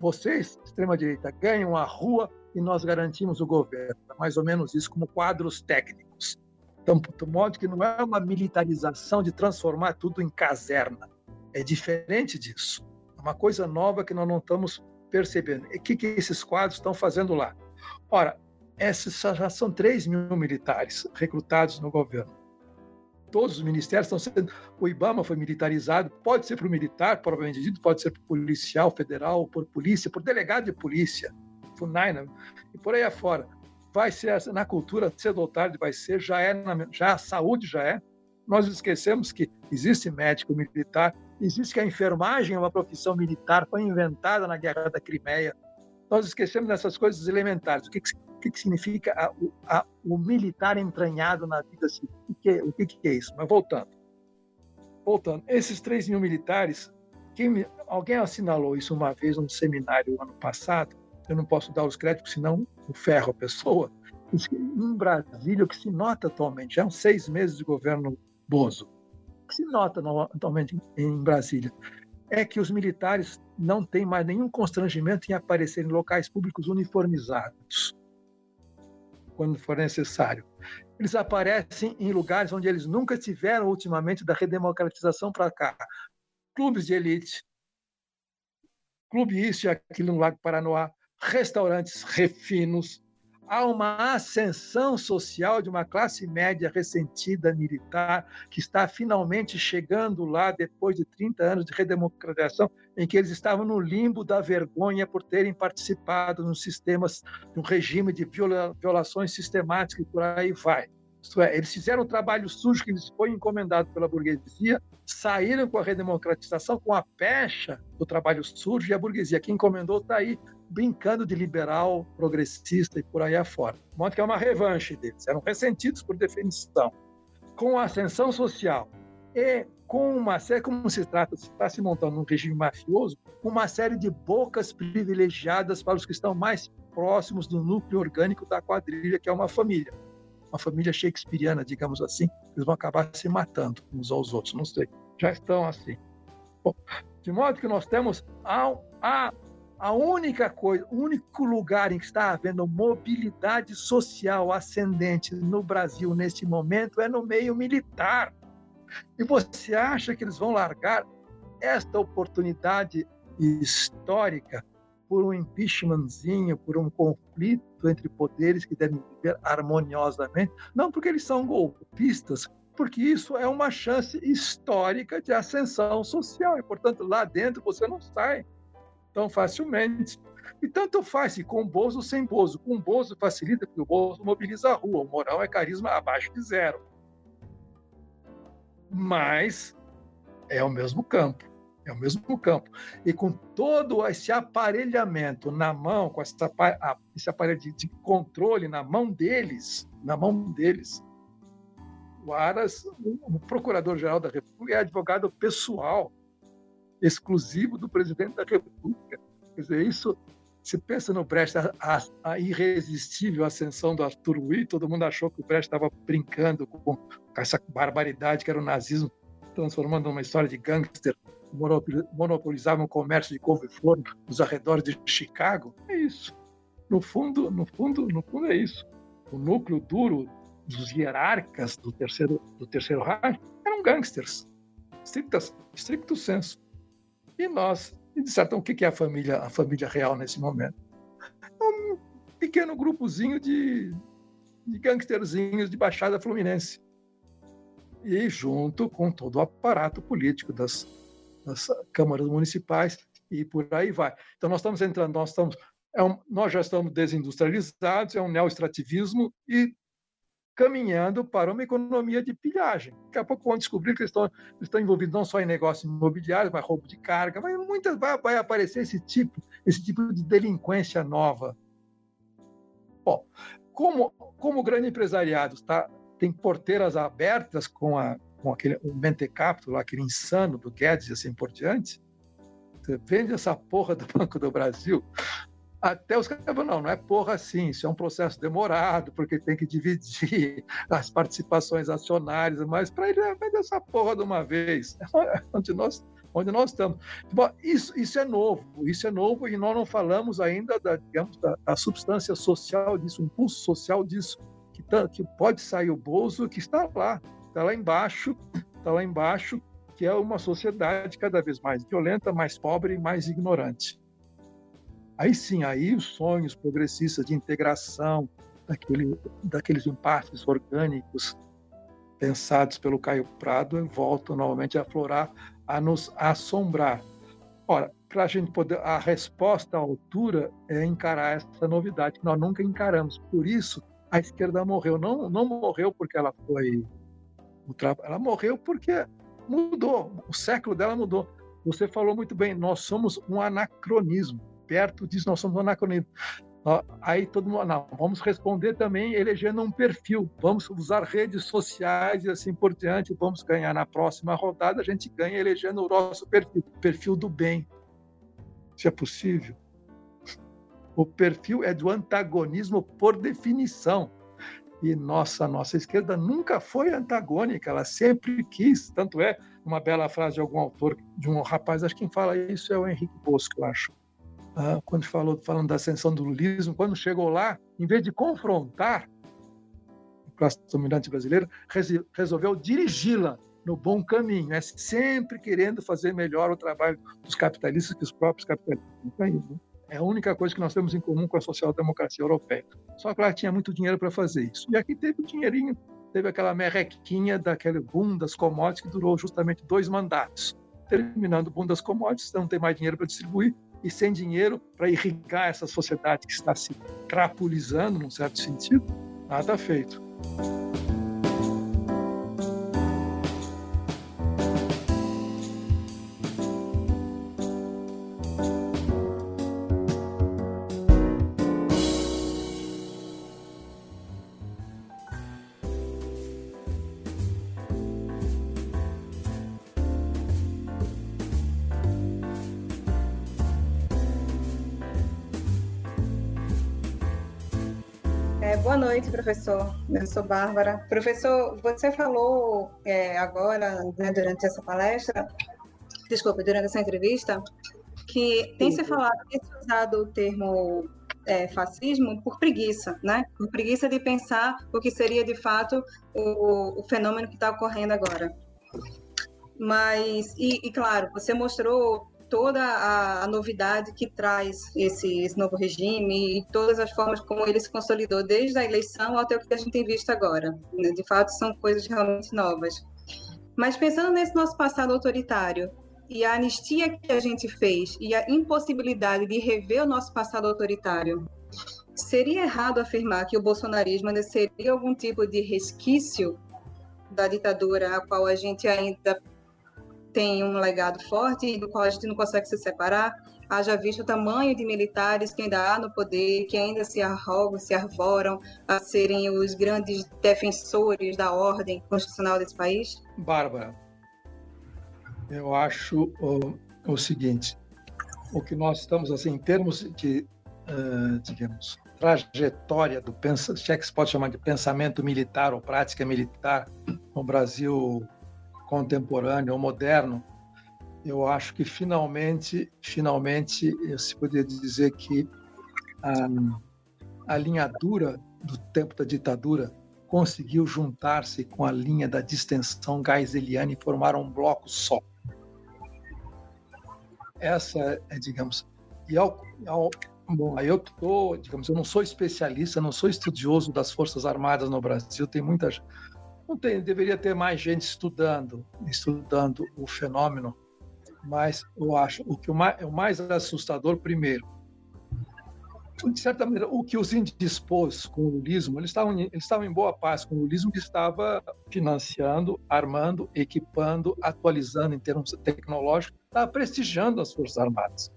S4: Vocês, extrema-direita, ganham a rua e nós garantimos o governo. É mais ou menos isso, como quadros técnicos. Então, de modo que não é uma militarização de transformar tudo em caserna. É diferente disso. É uma coisa nova que nós não estamos percebendo. O que, que esses quadros estão fazendo lá? Ora, esses já são 3 mil militares recrutados no governo. Todos os ministérios estão sendo. O IBAMA foi militarizado, pode ser para o militar, provavelmente pode ser para o policial federal, por polícia, por delegado de polícia. FUNAI, né? e por aí afora. Vai ser na cultura, cedo ou tarde vai ser, já é, na, já a saúde já é. Nós esquecemos que existe médico militar, existe que a enfermagem é uma profissão militar, foi inventada na Guerra da Crimeia. Nós esquecemos dessas coisas elementares. O que, que, que significa a, a, o militar entranhado na vida civil? O que, o que, que é isso? Mas voltando. Voltando, esses 3 mil militares, alguém assinalou isso uma vez num seminário ano passado, eu não posso dar os créditos, senão o ferro a pessoa. Em Brasília, o que se nota atualmente, já são seis meses de governo Bozo, o que se nota atualmente em Brasília é que os militares não têm mais nenhum constrangimento em aparecer em locais públicos uniformizados, quando for necessário. Eles aparecem em lugares onde eles nunca tiveram ultimamente da redemocratização para cá. Clubes de elite, clube isso e aquilo no Lago Paranoá, restaurantes refinos, há uma ascensão social de uma classe média ressentida militar que está finalmente chegando lá depois de 30 anos de redemocratização, em que eles estavam no limbo da vergonha por terem participado nos sistemas, um regime de viola, violações sistemáticas e por aí vai. Isto é, eles fizeram o trabalho sujo que lhes foi encomendado pela burguesia, saíram com a redemocratização, com a pecha do trabalho sujo, e a burguesia que encomendou está aí, brincando de liberal, progressista e por aí afora. De modo que é uma revanche deles. Eram ressentidos por definição. Com a ascensão social e com uma série, como se trata, se está se montando um regime mafioso, uma série de bocas privilegiadas para os que estão mais próximos do núcleo orgânico da quadrilha, que é uma família. Uma família shakespeariana, digamos assim, eles vão acabar se matando uns aos outros, não sei. Já estão assim. Bom, de modo que nós temos a a única coisa, o único lugar em que está havendo mobilidade social ascendente no Brasil neste momento é no meio militar. E você acha que eles vão largar esta oportunidade histórica por um impeachmentzinho, por um conflito entre poderes que devem viver harmoniosamente? Não porque eles são golpistas, porque isso é uma chance histórica de ascensão social e, portanto, lá dentro você não sai tão facilmente. E tanto faz se com Bozo sem Bozo. Com Bozo facilita, porque o Bozo mobiliza a rua. O moral é carisma abaixo de zero. Mas é o mesmo campo. É o mesmo campo. E com todo esse aparelhamento na mão, com essa, esse aparelho de, de controle na mão deles, na mão deles, o Aras, o procurador-geral da República, é advogado pessoal exclusivo do presidente da República. Quer dizer, isso, se pensa no Brecht, a, a, irresistível ascensão do Arthur Ui, todo mundo achou que o Brecht estava brincando com, com, essa barbaridade que era o nazismo, transformando numa história de gangster, monopolizava o comércio de couve-flor nos arredores de Chicago. É isso. No fundo, no fundo, no fundo é isso. O núcleo duro dos hierarcas do terceiro do terceiro Reich eram gangsters, stricto, stricto senso. E nós, e disseram, o que é a família, a família real nesse momento? Um pequeno grupozinho de, de gangsterzinhos de Baixada Fluminense. E junto com todo o aparato político das, das câmaras municipais, e por aí vai. Então, nós estamos entrando, nós, estamos, é um, nós já estamos desindustrializados, é um neoestrativismo e caminhando para uma economia de pilhagem. Daqui a pouco vão descobrir que eles estão, estão envolvidos não só em negócios imobiliários, mas roubo de carga, mas muitas vai, vai aparecer esse tipo, esse tipo de delinquência nova. Bom, como, como o grande empresariado está, tem porteiras abertas com, a, com aquele o mente capital, aquele insano do Guedes e assim por diante, você vende essa porra do Banco do Brasil, até os caras não, não é porra assim, isso é um processo demorado, porque tem que dividir [laughs] as participações acionárias, mas para ele é vender essa porra de uma vez, [laughs] onde nós, onde nós estamos. Bom, isso, isso é novo, isso é novo e nós não falamos ainda da, digamos, da, da substância social disso, o impulso social disso, que, tá, que pode sair o bolso, que está lá, está lá embaixo, está lá embaixo, que é uma sociedade cada vez mais violenta, mais pobre e mais ignorante. Aí sim, aí os sonhos progressistas de integração daquele, daqueles impasses orgânicos pensados pelo Caio Prado voltam novamente a aflorar, a nos assombrar. Ora, para a gente poder, a resposta à altura é encarar essa novidade que nós nunca encaramos. Por isso, a esquerda morreu. Não, não morreu porque ela foi. Ela morreu porque mudou. O século dela mudou. Você falou muito bem, nós somos um anacronismo perto disso, nós somos anacronismo. Aí todo mundo, não, vamos responder também elegendo um perfil, vamos usar redes sociais e assim por diante, vamos ganhar na próxima rodada, a gente ganha elegendo o nosso perfil, perfil do bem. Isso é possível? O perfil é do antagonismo por definição. E nossa, nossa esquerda nunca foi antagônica, ela sempre quis. Tanto é uma bela frase de algum autor, de um rapaz, acho que quem fala isso é o Henrique Bosco, eu acho ah, quando falou falando da ascensão do lulismo, quando chegou lá, em vez de confrontar a classe dominante brasileira, resolveu dirigi-la no bom caminho, é sempre querendo fazer melhor o trabalho dos capitalistas que os próprios capitalistas. Né? É a única coisa que nós temos em comum com a social-democracia europeia. Só que lá tinha muito dinheiro para fazer isso. E aqui teve um dinheirinho, teve aquela merrequinha daquele boom das commodities que durou justamente dois mandatos. Terminando o boom das commodities, não tem mais dinheiro para distribuir, e sem dinheiro para irrigar essa sociedade que está se crapulizando, num certo sentido, nada feito.
S8: Noite, professor. Eu sou Bárbara. Professor, você falou é, agora, né, durante essa palestra, desculpa, durante essa entrevista, que tem se falado, tem se usado o termo é, fascismo por preguiça, né? Por preguiça de pensar o que seria de fato o, o fenômeno que está ocorrendo agora. Mas, e, e claro, você mostrou toda a, a, novidade que traz esse, esse, novo regime e todas as formas como ele se consolidou desde a eleição até o que a gente tem visto agora. Né? De fato, são coisas realmente novas. Mas pensando nesse nosso passado autoritário e a anistia que a gente fez e a impossibilidade de rever o nosso passado autoritário, seria errado afirmar que o bolsonarismo ainda seria algum tipo de resquício da ditadura a qual a gente ainda tem um legado forte do qual a gente não consegue se separar, haja visto o tamanho de militares que ainda há no poder, que ainda se arrogam, se arvoram a serem os grandes defensores da ordem constitucional desse país?
S4: Bárbara, eu acho o, o seguinte, o que nós estamos, assim, em termos de, uh, digamos, trajetória do pensamento, se é que se pode chamar de pensamento militar ou prática militar no Brasil contemporâneo ou moderno, eu acho que finalmente, finalmente, se poderia dizer que a, a linha dura do tempo da ditadura conseguiu juntar-se com a linha da distensão geiseliana e formar um bloco só. Essa é, digamos, e ao, ao bom, aí eu tô, digamos, eu não sou especialista, não sou estudioso das forças armadas no Brasil, tem muita não tem, deveria ter mais gente estudando, estudando o fenômeno Mas eu acho o que o mais, o mais assustador, primeiro, de certa maneira, o que os indispôs com o lulismo, eles estavam, eles estavam em boa paz com o lulismo que estava financiando, armando, equipando, atualizando em termos tecnológicos, estava prestigiando as Forças Armadas.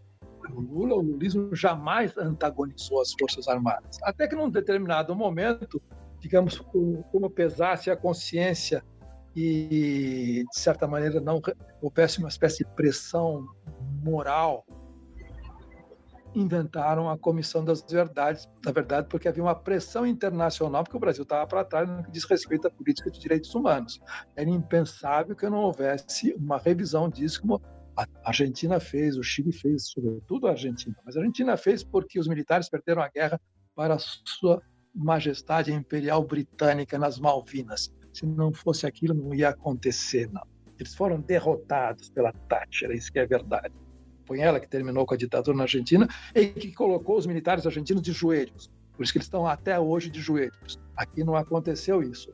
S4: O Lula, o lulismo jamais antagonizou as Forças Armadas. Até que num determinado momento, digamos, como pesasse a consciência e, de certa maneira, não houvesse uma espécie de pressão moral inventaram a Comissão das Verdades, na verdade, porque havia uma pressão internacional, porque o Brasil estava para trás no que diz respeito à política de direitos humanos. Era impensável que não houvesse uma revisão disso, como a Argentina fez, o Chile fez, sobretudo a Argentina. Mas a Argentina fez porque os militares perderam a guerra para a sua majestade imperial britânica nas Malvinas. Se não fosse aquilo, não ia acontecer, não. Eles foram derrotados pela Thatcher, isso que é verdade foi ela que terminou com a ditadura na Argentina e que colocou os militares argentinos de joelhos. Por isso que eles estão até hoje de joelhos. Aqui não aconteceu isso.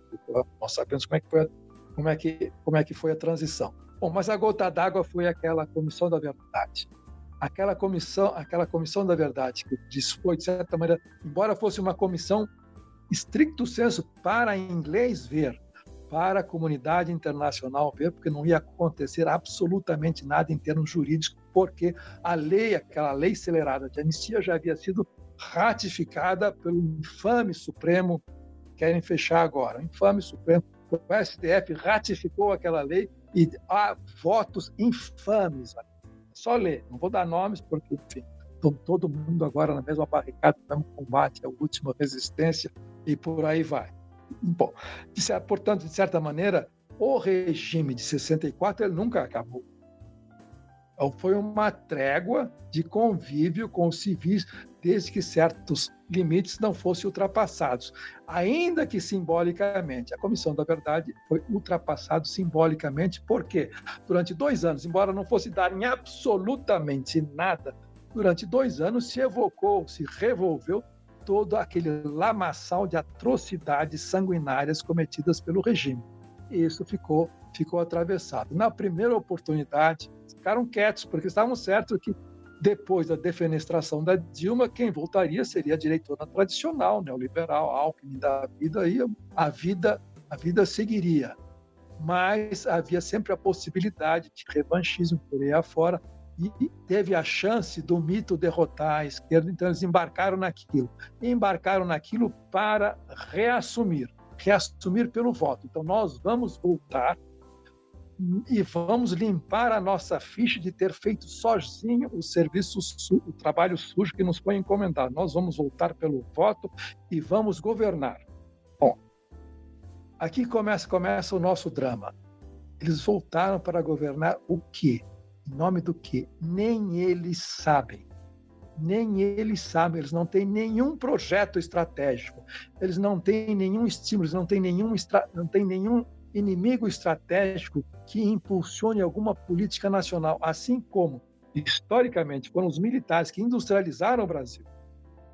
S4: Nós sabemos como é que foi a, como é que, como é que foi a transição. Bom, mas a gota d'água foi aquela comissão da verdade. Aquela comissão, aquela comissão da verdade que dispôs de certa maneira, embora fosse uma comissão estricto senso para inglês ver, para a comunidade internacional ver, porque não ia acontecer absolutamente nada em termos jurídicos, porque a lei, aquela lei acelerada de anistia, já havia sido ratificada pelo infame Supremo, querem fechar agora, o infame Supremo, o STF ratificou aquela lei e há votos infames. Só ler, não vou dar nomes, porque, enfim, todo mundo agora na mesma barricada, no mesmo combate, é a última resistência e por aí vai. Bom, de, portanto, de certa maneira, o regime de 64 ele nunca acabou. Então, foi uma trégua de convívio com os civis, desde que certos limites não fossem ultrapassados. Ainda que simbolicamente, a Comissão da Verdade foi ultrapassado simbolicamente, porque durante dois anos, embora não fosse dar em absolutamente nada, durante dois anos se evocou, se revolveu todo aquele lamaçal de atrocidades sanguinárias cometidas pelo regime. E isso ficou, ficou atravessado. Na primeira oportunidade, ficaram quietos, porque estavam certos que depois da defenestração da Dilma, quem voltaria seria a diretora tradicional, neoliberal, Alckmin da vida, e a vida, a vida seguiria. Mas havia sempre a possibilidade de revanchismo por aí afora, e teve a chance do mito derrotar a esquerda, então eles embarcaram naquilo. Embarcaram naquilo para reassumir, reassumir pelo voto. Então nós vamos voltar e vamos limpar a nossa ficha de ter feito sozinho o serviço, o trabalho sujo que nos foi encomendado. Nós vamos voltar pelo voto e vamos governar. Bom, aqui começa, começa o nosso drama. Eles voltaram para governar o quê? Em nome do que nem eles sabem. Nem eles sabem, eles não têm nenhum projeto estratégico, eles não têm nenhum estímulo, eles não têm nenhum, não têm nenhum inimigo estratégico que impulsione alguma política nacional, assim como, historicamente, foram os militares que industrializaram o Brasil.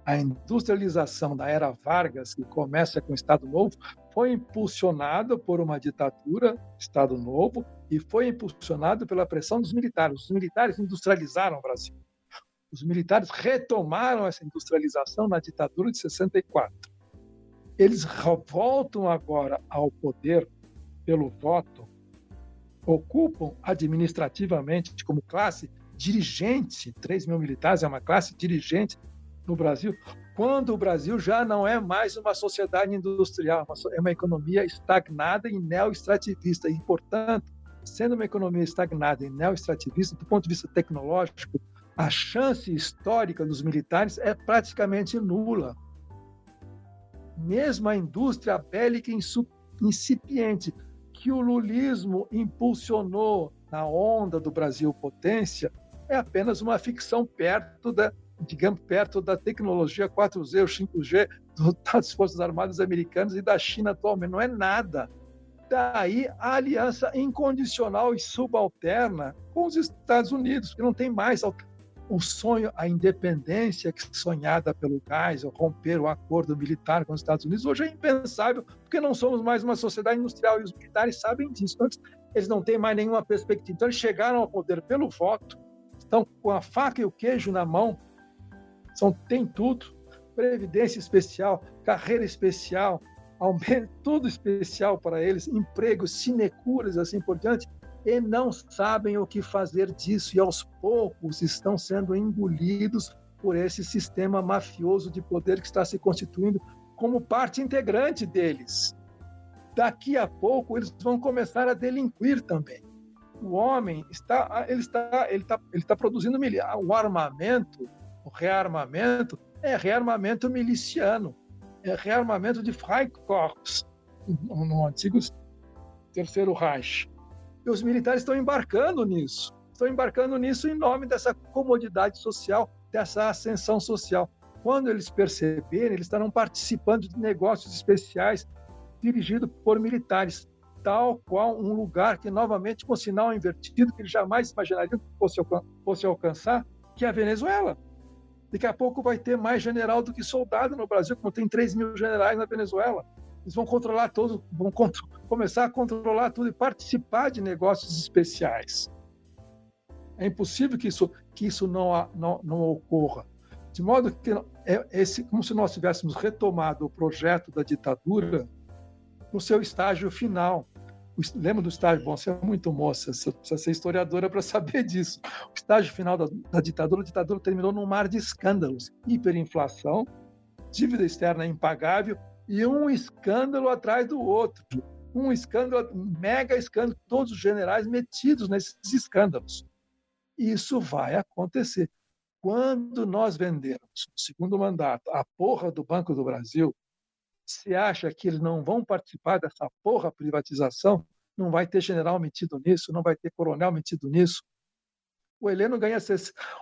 S4: A industrialização da era Vargas, que começa com o Estado Novo, foi impulsionada por uma ditadura, Estado Novo, e foi impulsionado pela pressão dos militares. Os militares industrializaram o Brasil. Os militares retomaram essa industrialização na ditadura de 64. Eles voltam agora ao poder pelo voto, ocupam administrativamente como classe dirigente, 3 mil militares é uma classe dirigente no Brasil, quando o Brasil já não é mais uma sociedade industrial, é uma economia estagnada e neo-extrativista. E, portanto, sendo uma economia estagnada e neo-extrativista, do ponto de vista tecnológico, a chance histórica dos militares é praticamente nula. Mesmo a indústria bélica incipiente, que o lulismo impulsionou na onda do Brasil potência, é apenas uma ficção perto da, digamos, perto da tecnologia 4G, 5G [laughs] das Forças Armadas Americanas e da China atualmente. Não é nada daí a aliança incondicional e subalterna com os Estados Unidos, que não tem mais o sonho, a independência sonhada pelo Geisel, romper o acordo militar com os Estados Unidos, hoje é impensável, porque não somos mais uma sociedade industrial e os militares sabem disso. Antes, eles não têm mais nenhuma perspectiva. Então, eles chegaram ao poder pelo voto, estão com a faca e o queijo na mão, são, tem tudo, previdência especial, carreira especial, aumento, tudo especial para eles, empregos, sinecures, assim por diante, e não sabem o que fazer disso, e aos poucos estão sendo engolidos por esse sistema mafioso de poder que está se constituindo como parte integrante deles. Daqui a pouco eles vão começar a delinquir também. O homem está, ele está, ele está, ele está produzindo o armamento, o rearmamento é rearmamento miliciano, é rearmamento de Freikorps no antigo Terceiro Reich. E os militares estão embarcando nisso. Estão embarcando nisso em nome dessa comodidade social, dessa ascensão social. Quando eles perceberem, eles estarão participando de negócios especiais dirigidos por militares, tal qual um lugar que, novamente, com sinal invertido, que eles jamais imaginariam que fosse, fosse alcançar, que é a Venezuela. Daqui a pouco vai ter mais general do que soldado no Brasil, como tem 3 mil generais na Venezuela. Eles vão controlar todos, vão começar a controlar tudo e participar de negócios especiais. É impossível que isso, que isso não, não, não ocorra. De modo que é esse, como se nós tivéssemos retomado o projeto da ditadura no seu estágio final. Lembra do estágio? Bom, você é muito moça, você precisa ser historiadora para saber disso. O estágio final da, da ditadura, a ditadura terminou num mar de escândalos: hiperinflação, dívida externa impagável e um escândalo atrás do outro. Um escândalo, um mega escândalo, todos os generais metidos nesses escândalos. Isso vai acontecer. Quando nós vendermos o segundo mandato, a porra do Banco do Brasil, se acha que eles não vão participar dessa porra privatização, não vai ter general metido nisso, não vai ter coronel metido nisso. O Heleno ganha,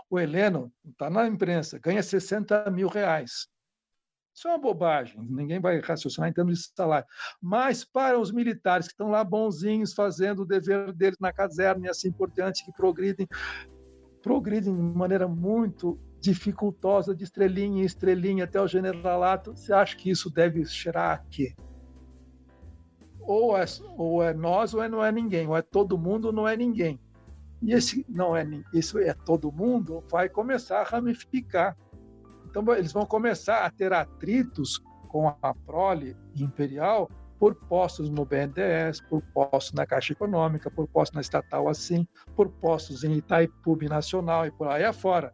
S4: o Heleno, está na imprensa, ganha 60 mil reais. Isso é uma bobagem, ninguém vai raciocinar em termos de salário. Mas para os militares que estão lá bonzinhos, fazendo o dever deles na caserna e assim por diante, que progridem, progridem de maneira muito dificultosa, de estrelinha em estrelinha até o generalato, você acha que isso deve cheirar a quê? Ou é, ou é nós ou é não é ninguém, ou é todo mundo ou não é ninguém. E esse não é isso é todo mundo vai começar a ramificar então, eles vão começar a ter atritos com a prole imperial por postos no BNDES, por postos na Caixa Econômica, por postos na estatal assim, por postos em Itaipu Nacional e por aí afora.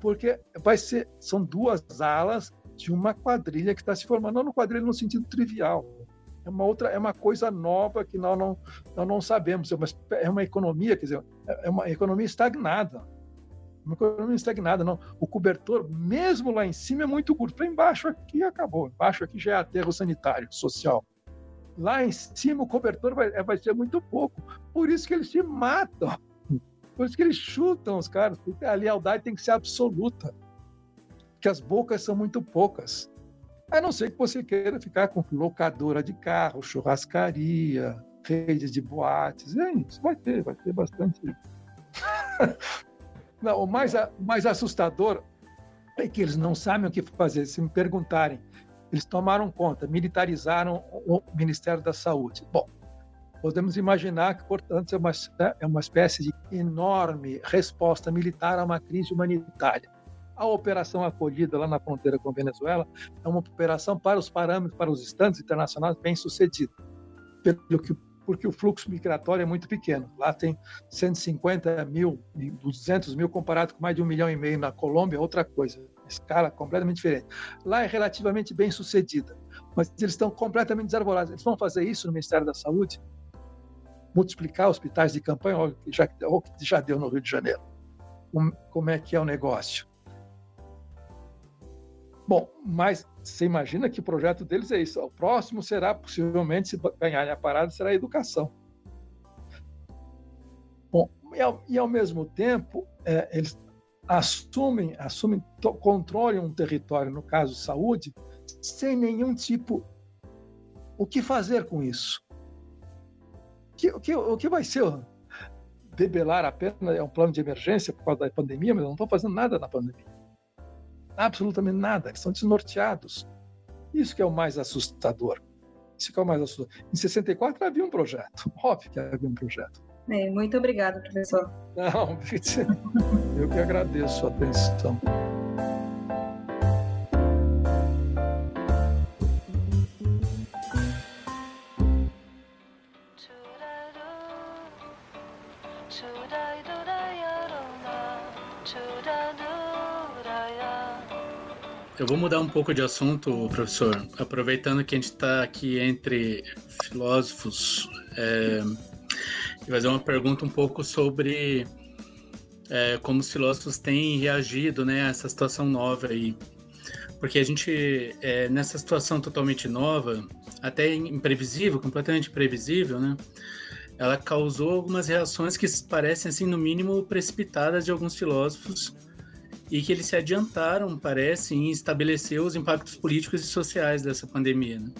S4: Porque vai ser, são duas alas de uma quadrilha que está se formando, não no quadrilha no sentido trivial. É uma outra, é uma coisa nova que nós não, nós não sabemos. É uma, é uma economia, quer dizer, é uma economia estagnada uma economia estagnada, não. O cobertor, mesmo lá em cima, é muito curto. Para embaixo aqui acabou. Embaixo aqui já é aterro sanitário, social. Lá em cima o cobertor vai, é, vai ser muito pouco. Por isso que eles se matam. Por isso que eles chutam os caras. Porque a lealdade tem que ser absoluta. Porque as bocas são muito poucas. A não ser que você queira ficar com locadora de carro, churrascaria, redes de boates. É isso, vai ter, vai ter bastante. [laughs] Não, o mais, mais assustador é que eles não sabem o que fazer. Se me perguntarem, eles tomaram conta, militarizaram o Ministério da Saúde. Bom, podemos imaginar que, portanto, é uma, é uma espécie de enorme resposta militar a uma crise humanitária. A operação acolhida lá na fronteira com a Venezuela é uma operação para os parâmetros, para os estandes internacionais bem sucedida. Pelo que porque o fluxo migratório é muito pequeno. Lá tem 150 mil, 200 mil comparado com mais de um milhão e meio na Colômbia, outra coisa, escala completamente diferente. Lá é relativamente bem sucedida, mas eles estão completamente desarbolados. Eles vão fazer isso no Ministério da Saúde? Multiplicar hospitais de campanha, ou já, ou já deu no Rio de Janeiro. Como é que é o negócio? Bom, mas você imagina que o projeto deles é isso. O próximo será, possivelmente, se ganharem a parada, será a educação. Bom, e ao, e ao mesmo tempo, é, eles assumem, assumem, controlem um território, no caso saúde, sem nenhum tipo. O que fazer com isso? O que, que, o que vai ser? debelar apenas é um plano de emergência por causa da pandemia, mas não estão fazendo nada na pandemia. Absolutamente nada. Eles estão desnorteados. Isso que é o mais assustador. Isso que é o mais assustador. Em 64 havia um projeto. Óbvio que havia um projeto.
S8: É, muito obrigada, professor.
S4: Não, [laughs] eu que agradeço a atenção.
S3: Eu vou mudar um pouco de assunto, professor, aproveitando que a gente está aqui entre filósofos, é, e fazer uma pergunta um pouco sobre é, como os filósofos têm reagido né, a essa situação nova aí. Porque a gente, é, nessa situação totalmente nova, até imprevisível, completamente imprevisível, né? Ela causou algumas reações que parecem, assim, no mínimo, precipitadas de alguns filósofos e que eles se adiantaram, parece, em estabelecer os impactos políticos e sociais dessa pandemia. Né?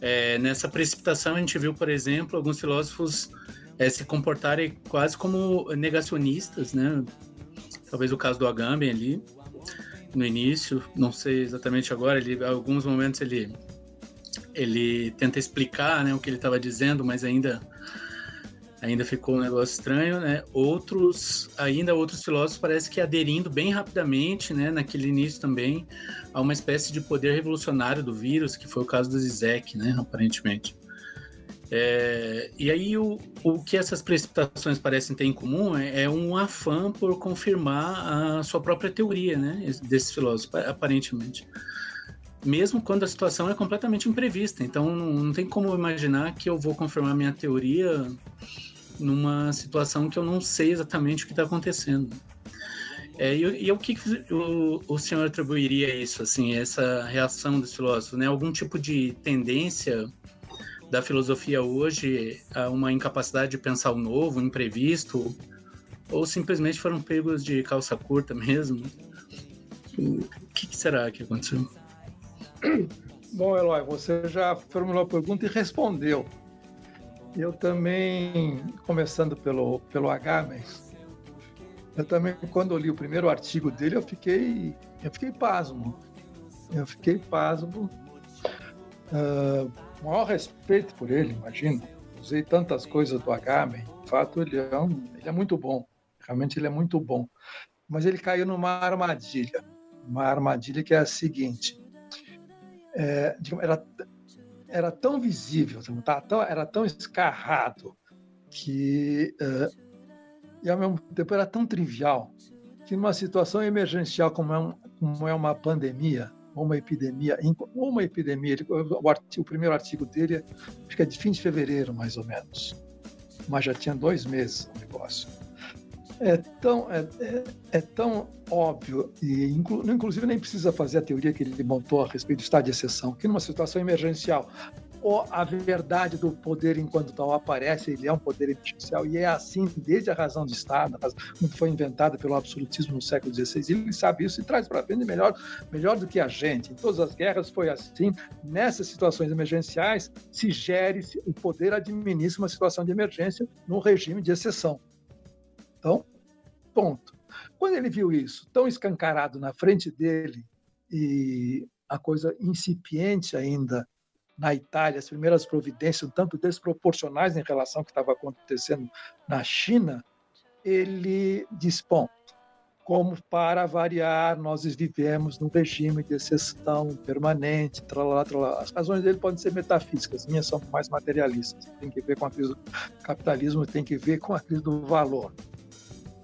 S3: É, nessa precipitação, a gente viu, por exemplo, alguns filósofos é, se comportarem quase como negacionistas, né? Talvez o caso do Agamben ali, no início, não sei exatamente agora, ele, em alguns momentos ele, ele tenta explicar né, o que ele estava dizendo, mas ainda ainda ficou um negócio estranho, né? Outros, ainda outros filósofos parece que aderindo bem rapidamente, né, naquele início também, a uma espécie de poder revolucionário do vírus, que foi o caso do Zizek, né, aparentemente. É, e aí o, o que essas precipitações parecem ter em comum é, é, um afã por confirmar a sua própria teoria, né, desses filósofos, aparentemente. Mesmo quando a situação é completamente imprevista. Então não, não tem como imaginar que eu vou confirmar minha teoria numa situação que eu não sei exatamente o que está acontecendo. É, e, e o que o, o senhor atribuiria a isso, assim, essa reação dos filósofos, né? Algum tipo de tendência da filosofia hoje a uma incapacidade de pensar o novo, o imprevisto, ou simplesmente foram pegos de calça curta mesmo? O que, que será que aconteceu?
S4: Bom, Eloy, você já formulou a pergunta e respondeu. Eu também, começando pelo, pelo mas eu também, quando eu li o primeiro artigo dele, eu fiquei, eu fiquei pasmo. Eu fiquei pasmo. Uh, maior respeito por ele, imagina. Usei tantas coisas do Agamben. De fato, ele é, um, ele é muito bom. Realmente, ele é muito bom. Mas ele caiu numa armadilha. Uma armadilha que é a seguinte. É, era, era tão visível, tá tão, era tão escarrado que uh, e ao mesmo tempo era tão trivial que numa situação emergencial como é, um, como é uma pandemia ou uma epidemia, ou uma epidemia, o, artigo, o, primeiro artigo dele acho que é de fim de fevereiro mais ou menos, mas já tinha dois meses o negócio. É tão, é, é, é tão óbvio, e inclu, inclusive nem precisa fazer a teoria que ele montou a respeito do estado de exceção, que numa situação emergencial, ou a verdade do poder enquanto tal aparece, ele é um poder emergencial, e é assim desde a razão de Estado, quando foi inventada pelo absolutismo no século XVI, ele sabe isso e traz para frente melhor, melhor do que a gente. Em todas as guerras foi assim, nessas situações emergenciais se gere, o poder administra uma situação de emergência no regime de exceção. Então, ponto. Quando ele viu isso tão escancarado na frente dele e a coisa incipiente ainda na Itália, as primeiras providências um tanto desproporcionais em relação ao que estava acontecendo na China, ele diz: bom, como para variar, nós vivemos num regime de exceção permanente, tralala, tralala. As razões dele podem ser metafísicas, minhas são mais materialistas. Tem que ver com a crise do capitalismo, tem que ver com a crise do valor.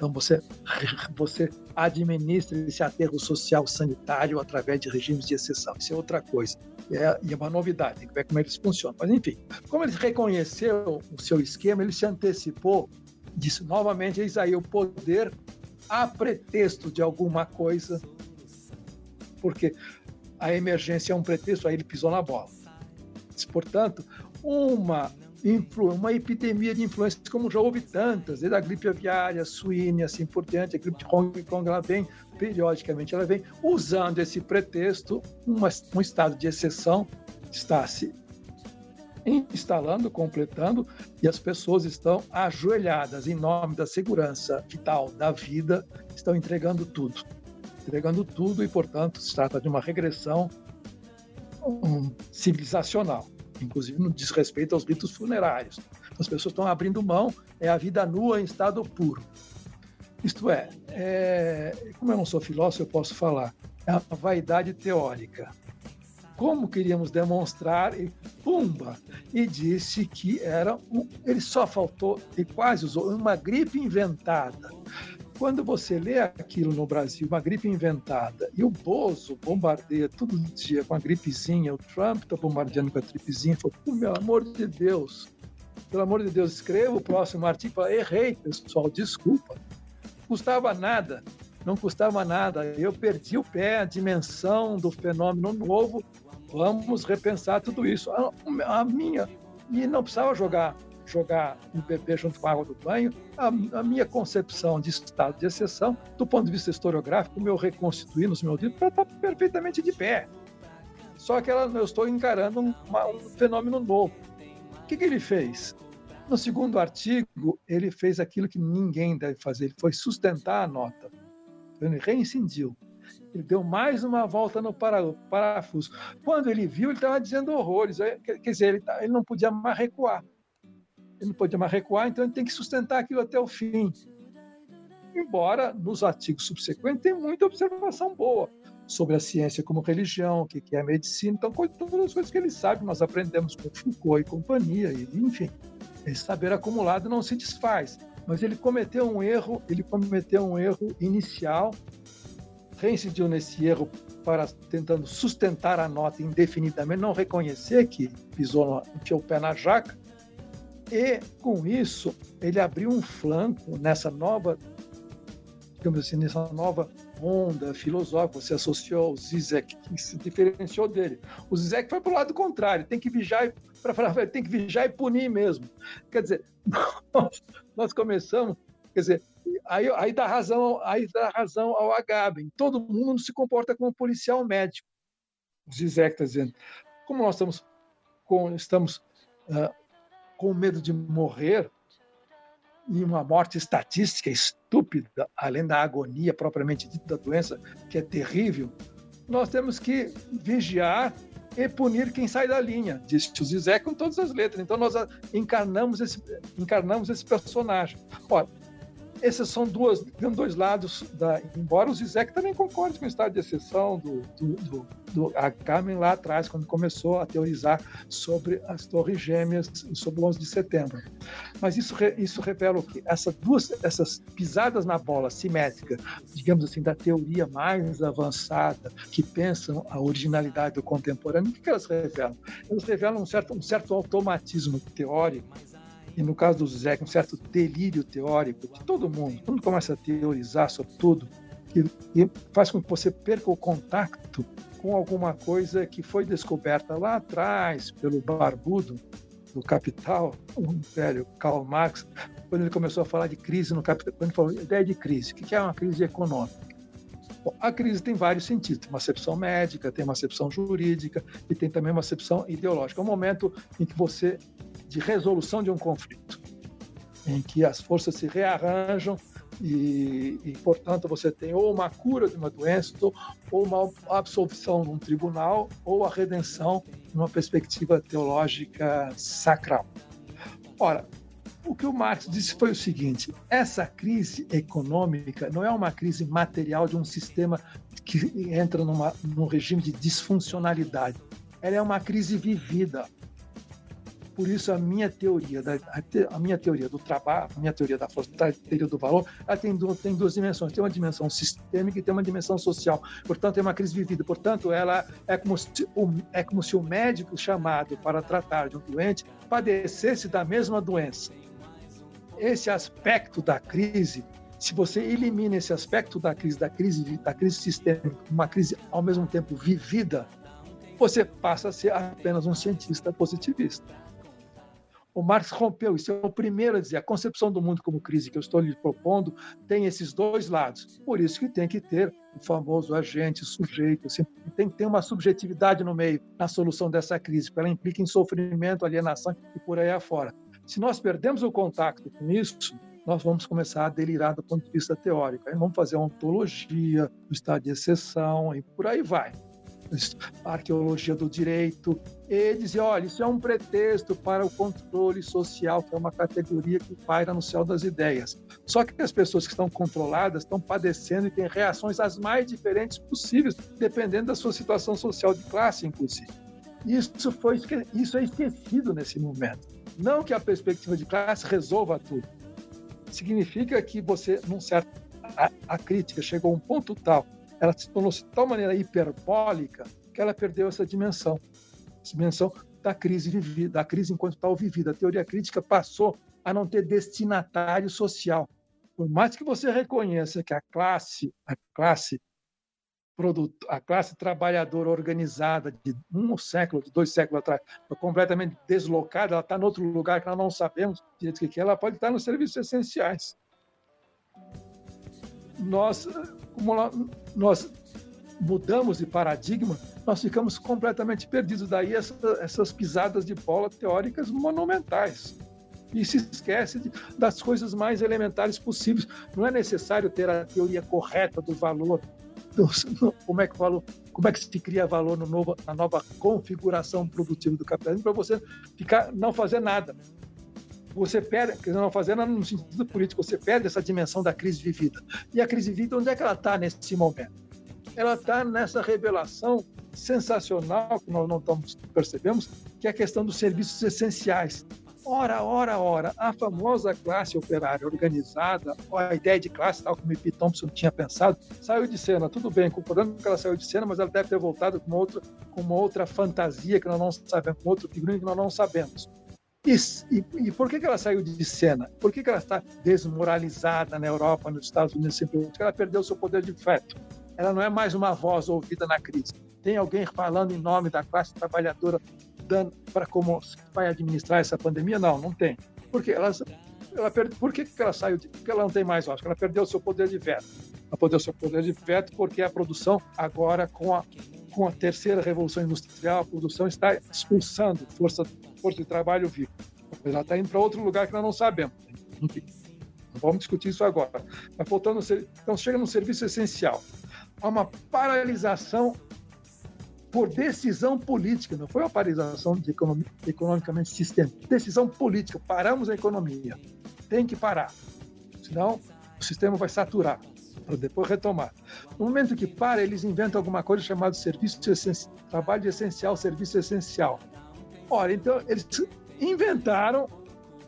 S4: Então você, [laughs] você administra esse aterro social sanitário através de regimes de exceção. Isso é outra coisa. É, e é uma novidade, tem que ver como eles funcionam. Mas enfim, como ele reconheceu o seu esquema, ele se antecipou, disse novamente, eis aí o poder a pretexto de alguma coisa, porque a emergência é um pretexto, aí ele pisou na bola. Portanto, uma uma epidemia de influências como já houve tantas, desde a gripe aviária, suína assim por diante, a gripe de Hong Kong, ela vem periodicamente, ela vem usando esse pretexto, uma, um estado de exceção está se instalando, completando, e as pessoas estão ajoelhadas em nome da segurança vital da vida, estão entregando tudo. Entregando tudo e, portanto, se trata de uma regressão um, civilizacional, inclusive no diz respeito aos ritos funerários. As pessoas estão abrindo mão, é a vida nua em estado puro. Isto é, é como eu não sou filósofo, eu posso falar, é a vaidade teórica como queríamos demonstrar, e pumba! E disse que era um, ele só faltou, e quase usou, uma gripe inventada. Quando você lê aquilo no Brasil, uma gripe inventada, e o Bozo bombardeia todo dia com a gripezinha, o Trump está bombardeando com a gripezinha, falou, meu amor de Deus, pelo amor de Deus, escreva o próximo artigo, errei, pessoal, desculpa. Custava nada, não custava nada. Eu perdi o pé, a dimensão do fenômeno novo Vamos repensar tudo isso. A minha, e não precisava jogar jogar o bebê junto com a água do banho, a, a, minha concepção de estado de exceção, do ponto de vista historiográfico, o meu reconstituir nos meus livros, está perfeitamente de pé. Só que ela, eu estou encarando um, uma, um fenômeno novo. O que, que, ele fez? No segundo artigo, ele fez aquilo que ninguém deve fazer, ele foi sustentar a nota. Ele reincindiu. Ele deu mais uma volta no parafuso. Quando ele viu, ele estava dizendo horrores. Quer dizer, tá, ele não podia mais recuar. Ele não podia mais recuar, então ele tem que sustentar aquilo até o fim. Embora nos artigos subsequentes tem muita observação boa sobre a ciência como religião, o que é a medicina, então todas as coisas que ele sabe, nós aprendemos com Foucault e companhia, e, enfim, esse saber acumulado não se desfaz. Mas ele cometeu um erro, ele cometeu um erro inicial reincidiu nesse erro para tentando sustentar a nota indefinidamente, não reconhecer que pisou, enfiou o pé na jaca, e com isso ele abriu um flanco nessa nova, digamos assim, nessa nova onda filosófica, você associou o Zizek, que se diferenciou dele. O Zizek foi para o lado contrário, tem que vigiar para falar, tem que vigiar e punir mesmo. Quer dizer, [laughs] nós, nós começamos, quer dizer, aí, aí, dá razão, aí dá razão ao Agamben. Todo mundo se comporta como policial médico. O Zizek está dizendo. Como nós estamos com, estamos, uh, com medo de morrer, e uma morte estatística estúpida, além da agonia propriamente dita da doença, que é terrível, nós temos que vigiar e punir quem sai da linha, disse o Zizek com todas as letras. Então nós encarnamos esse, encarnamos esse personagem. Ora, esses são duas, dois lados, da, embora o Zizek também concorde com o estado de exceção do, do, do, do a Carmen lá atrás, quando começou a teorizar sobre as torres gêmeas, sobre o 11 de setembro. Mas isso, isso revela o que? Essas duas, essas pisadas na bola simétrica, digamos assim, da teoria mais avançada, que pensam a originalidade do contemporâneo, o que elas revelam? Elas revelam um certo, um certo automatismo teórico e no caso do Zizek, um certo delírio teórico de todo mundo. Todo mundo começa a teorizar sobre tudo e, e faz com que você perca o contato com alguma coisa que foi descoberta lá atrás pelo barbudo do Capital, o velho Karl Marx, quando ele começou a falar de crise no Capital, quando ele falou ideia de crise, o que é uma crise econômica? Bom, a crise tem vários sentidos, uma acepção médica, tem uma acepção jurídica e tem também uma acepção ideológica. É um momento em que você de resolução de um conflito, em que as forças se rearranjam e, e, portanto, você tem ou uma cura de uma doença, ou uma absolvição num tribunal, ou a redenção numa perspectiva teológica sacral. Ora, o que o Marx disse foi o seguinte: essa crise econômica não é uma crise material de um sistema que entra numa, num regime de disfuncionalidade. Ela é uma crise vivida. Por isso a minha teoria, da, a, minha teoria do trabalho, a minha teoria da força, a teoria do valor, ela tem, tem duas dimensões. Tem uma dimensão sistêmica e tem uma dimensão social. Portanto, é uma crise vivida. Portanto, ela é como se o, é como se o médico chamado para tratar de um doente padecesse da mesma doença. Esse aspecto da crise se você elimina esse aspecto da crise, da crise, da crise sistêmica, uma crise ao mesmo tempo vivida, você passa a ser apenas um cientista positivista. O Marx rompeu, isso é o primeiro a dizer. A concepção do mundo como crise que eu estou lhe propondo tem esses dois lados. Por isso que tem que ter o famoso agente, sujeito, assim, tem que ter uma subjetividade no meio, na solução dessa crise, porque ela implica em sofrimento, alienação e por aí afora. Se nós perdemos o contato com isso, nós vamos começar a delirar do ponto de vista teórico. Aí vamos fazer ontologia, o estado de exceção e por aí vai arqueologia do direito, e dizer, olha, isso é um pretexto para o controle social, que é uma categoria que paira no céu das ideias. Só que as pessoas que estão controladas estão padecendo e têm reações as mais diferentes possíveis, dependendo da sua situação social de classe, inclusive. Isso, foi, isso é esquecido nesse momento. Não que a perspectiva de classe resolva tudo. Significa que você, num certo. A, a crítica chegou a um ponto tal ela se tornou de tal maneira hiperbólica que ela perdeu essa dimensão, essa dimensão da crise vivida, da crise enquanto tal vivida. A teoria crítica passou a não ter destinatário social. Por mais que você reconheça que a classe, a classe a classe trabalhadora organizada de um século, de dois séculos atrás, completamente deslocada, ela está em outro lugar que nós não sabemos direito o que é, ela pode estar nos serviços essenciais. Nós como nós mudamos de paradigma, nós ficamos completamente perdidos. Daí essa, essas pisadas de bola teóricas monumentais. E se esquece de, das coisas mais elementares possíveis. Não é necessário ter a teoria correta do valor, como, é que valor como é que se cria valor no novo, na nova configuração produtiva do capitalismo, para você ficar não fazer nada você perde, não fazendo no sentido político, você perde essa dimensão da crise vivida. E a crise vivida, onde é que ela está nesse momento? Ela está nessa revelação sensacional que nós não estamos, percebemos, que é a questão dos serviços essenciais. Ora, ora, ora, a famosa classe operária organizada, a ideia de classe, tal como E.P. Thompson tinha pensado, saiu de cena. Tudo bem, concordando que ela saiu de cena, mas ela deve ter voltado com outra, com uma outra fantasia que nós não sabemos, com outro figurino que nós não sabemos. E, e, e, por que, que ela saiu de cena? Por que, que ela está desmoralizada na Europa, nos Estados Unidos? Porque ela perdeu seu poder de veto. Ela não é mais uma voz ouvida na crise. Tem alguém falando em nome da classe trabalhadora para como vai administrar essa pandemia? Não, não tem. Porque ela, perde, por que, que ela saiu? De, porque ela não tem mais voz. Ela perdeu seu poder de veto. Ela perdeu seu poder de veto porque a produção agora com a com a terceira revolução industrial, a produção está expulsando força força de trabalho viva. Ela está indo para outro lugar que nós não sabemos. Não vamos discutir isso agora. Mas voltando, então chega no serviço essencial. Há uma paralisação por decisão política, não foi uma paralisação de economia, economicamente sistêmica, decisão política. Paramos a economia. Tem que parar. Senão o sistema vai saturar para depois retomar. No momento que para, eles inventam alguma coisa chamada serviço essencial, trabalho essencial, serviço essencial. Ora, então eles inventaram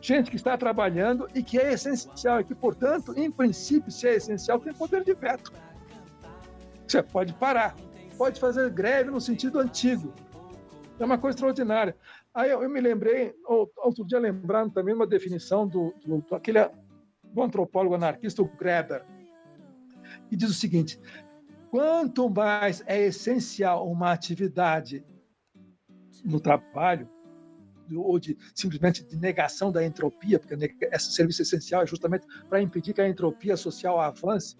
S4: gente que está trabalhando e que é essencial e que, portanto, em princípio, se é essencial, tem poder de veto. Você pode parar, pode fazer greve no sentido antigo. É uma coisa extraordinária. Aí eu, eu me lembrei, outro dia lembrando também uma definição do, do, do aquele do antropólogo anarquista, o Greber, que diz o seguinte: quanto mais é essencial uma atividade no trabalho, ou de simplesmente de negação da entropia, porque esse serviço essencial é justamente para impedir que a entropia social avance.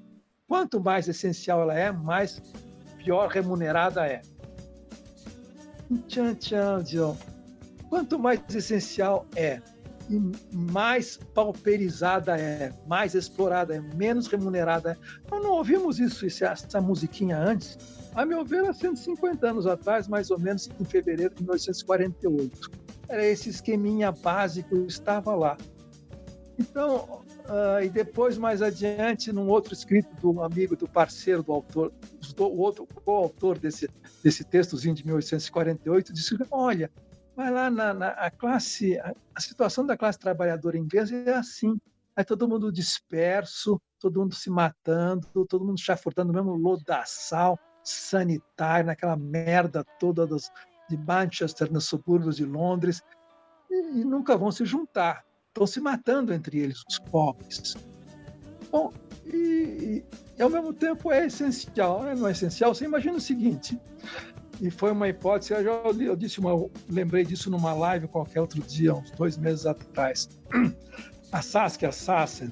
S4: Quanto mais essencial ela é, mais pior remunerada é. Tchan, tchan, John. Quanto mais essencial é, e mais pauperizada é, mais explorada é, menos remunerada é. Nós não ouvimos isso, essa musiquinha antes, a meu ver, há 150 anos atrás, mais ou menos em fevereiro de 1948. Era esse esqueminha básico, estava lá. Então, uh, e depois, mais adiante, num outro escrito do amigo, do parceiro do autor, do, o outro coautor desse, desse textozinho de 1848, disse: Olha, vai lá na, na a classe, a, a, situação da classe trabalhadora inglesa é assim. Aí todo mundo disperso, todo mundo se matando, todo mundo chafurdando o mesmo lodaçal sanitário, naquela merda toda dos, de Manchester, nos subúrbios de Londres, e, e nunca vão se juntar. Estão se matando entre eles, os pobres. Bom, e, e, ao mesmo tempo é essencial, não é essencial? Você imagina o seguinte: E foi uma hipótese, eu, já, eu disse uma, lembrei disso numa live qualquer outro dia, uns dois meses atrás. [clears throat] A Saskia Sassen,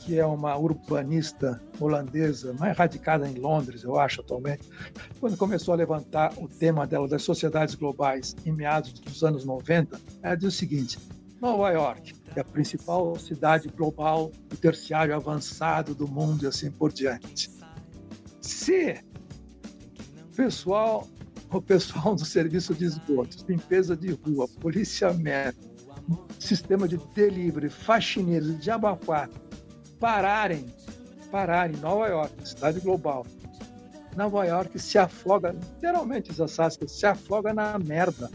S4: que é uma urbanista holandesa, mais radicada em Londres, eu acho, atualmente, quando começou a levantar o tema dela das sociedades globais em meados dos anos 90, ela diz o seguinte: Nova York é a principal cidade global, o terciário avançado do mundo e assim por diante. Se pessoal, o pessoal do serviço de esgotos, limpeza de rua, policiamento, sistema de delivery, faxineiros, de pararem, pararem em Nova York, cidade global, Nova York se afoga, literalmente, Zasasca, se afoga na merda.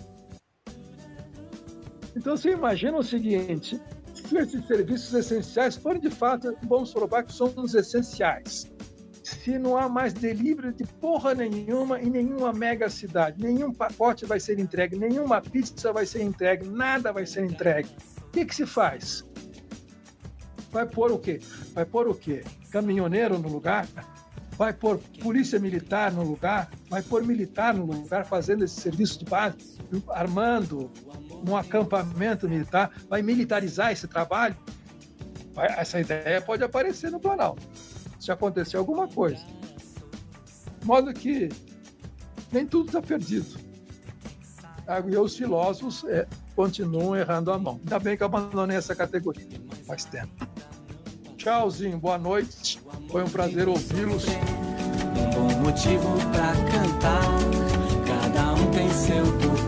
S4: Então você imagina o seguinte: se esses serviços essenciais forem de fato, vamos provar que são os essenciais. Se não há mais delivery de porra nenhuma em nenhuma mega cidade, nenhum pacote vai ser entregue, nenhuma pizza vai ser entregue, nada vai ser entregue. O que, que se faz? Vai pôr o quê? Vai pôr o quê? Caminhoneiro no lugar? Vai pôr polícia militar no lugar? Vai pôr militar no lugar fazendo esse serviço de base, armando um acampamento militar? Vai militarizar esse trabalho? Vai, essa ideia pode aparecer no Planalto se acontecer alguma coisa. De modo que nem tudo está perdido. E os filósofos é, continuam errando a mão. Ainda bem que eu abandonei essa categoria faz tempo. Tchauzinho, boa noite. Foi um prazer ouvi-los.
S9: Um bom motivo para cantar, cada um tem seu porquê.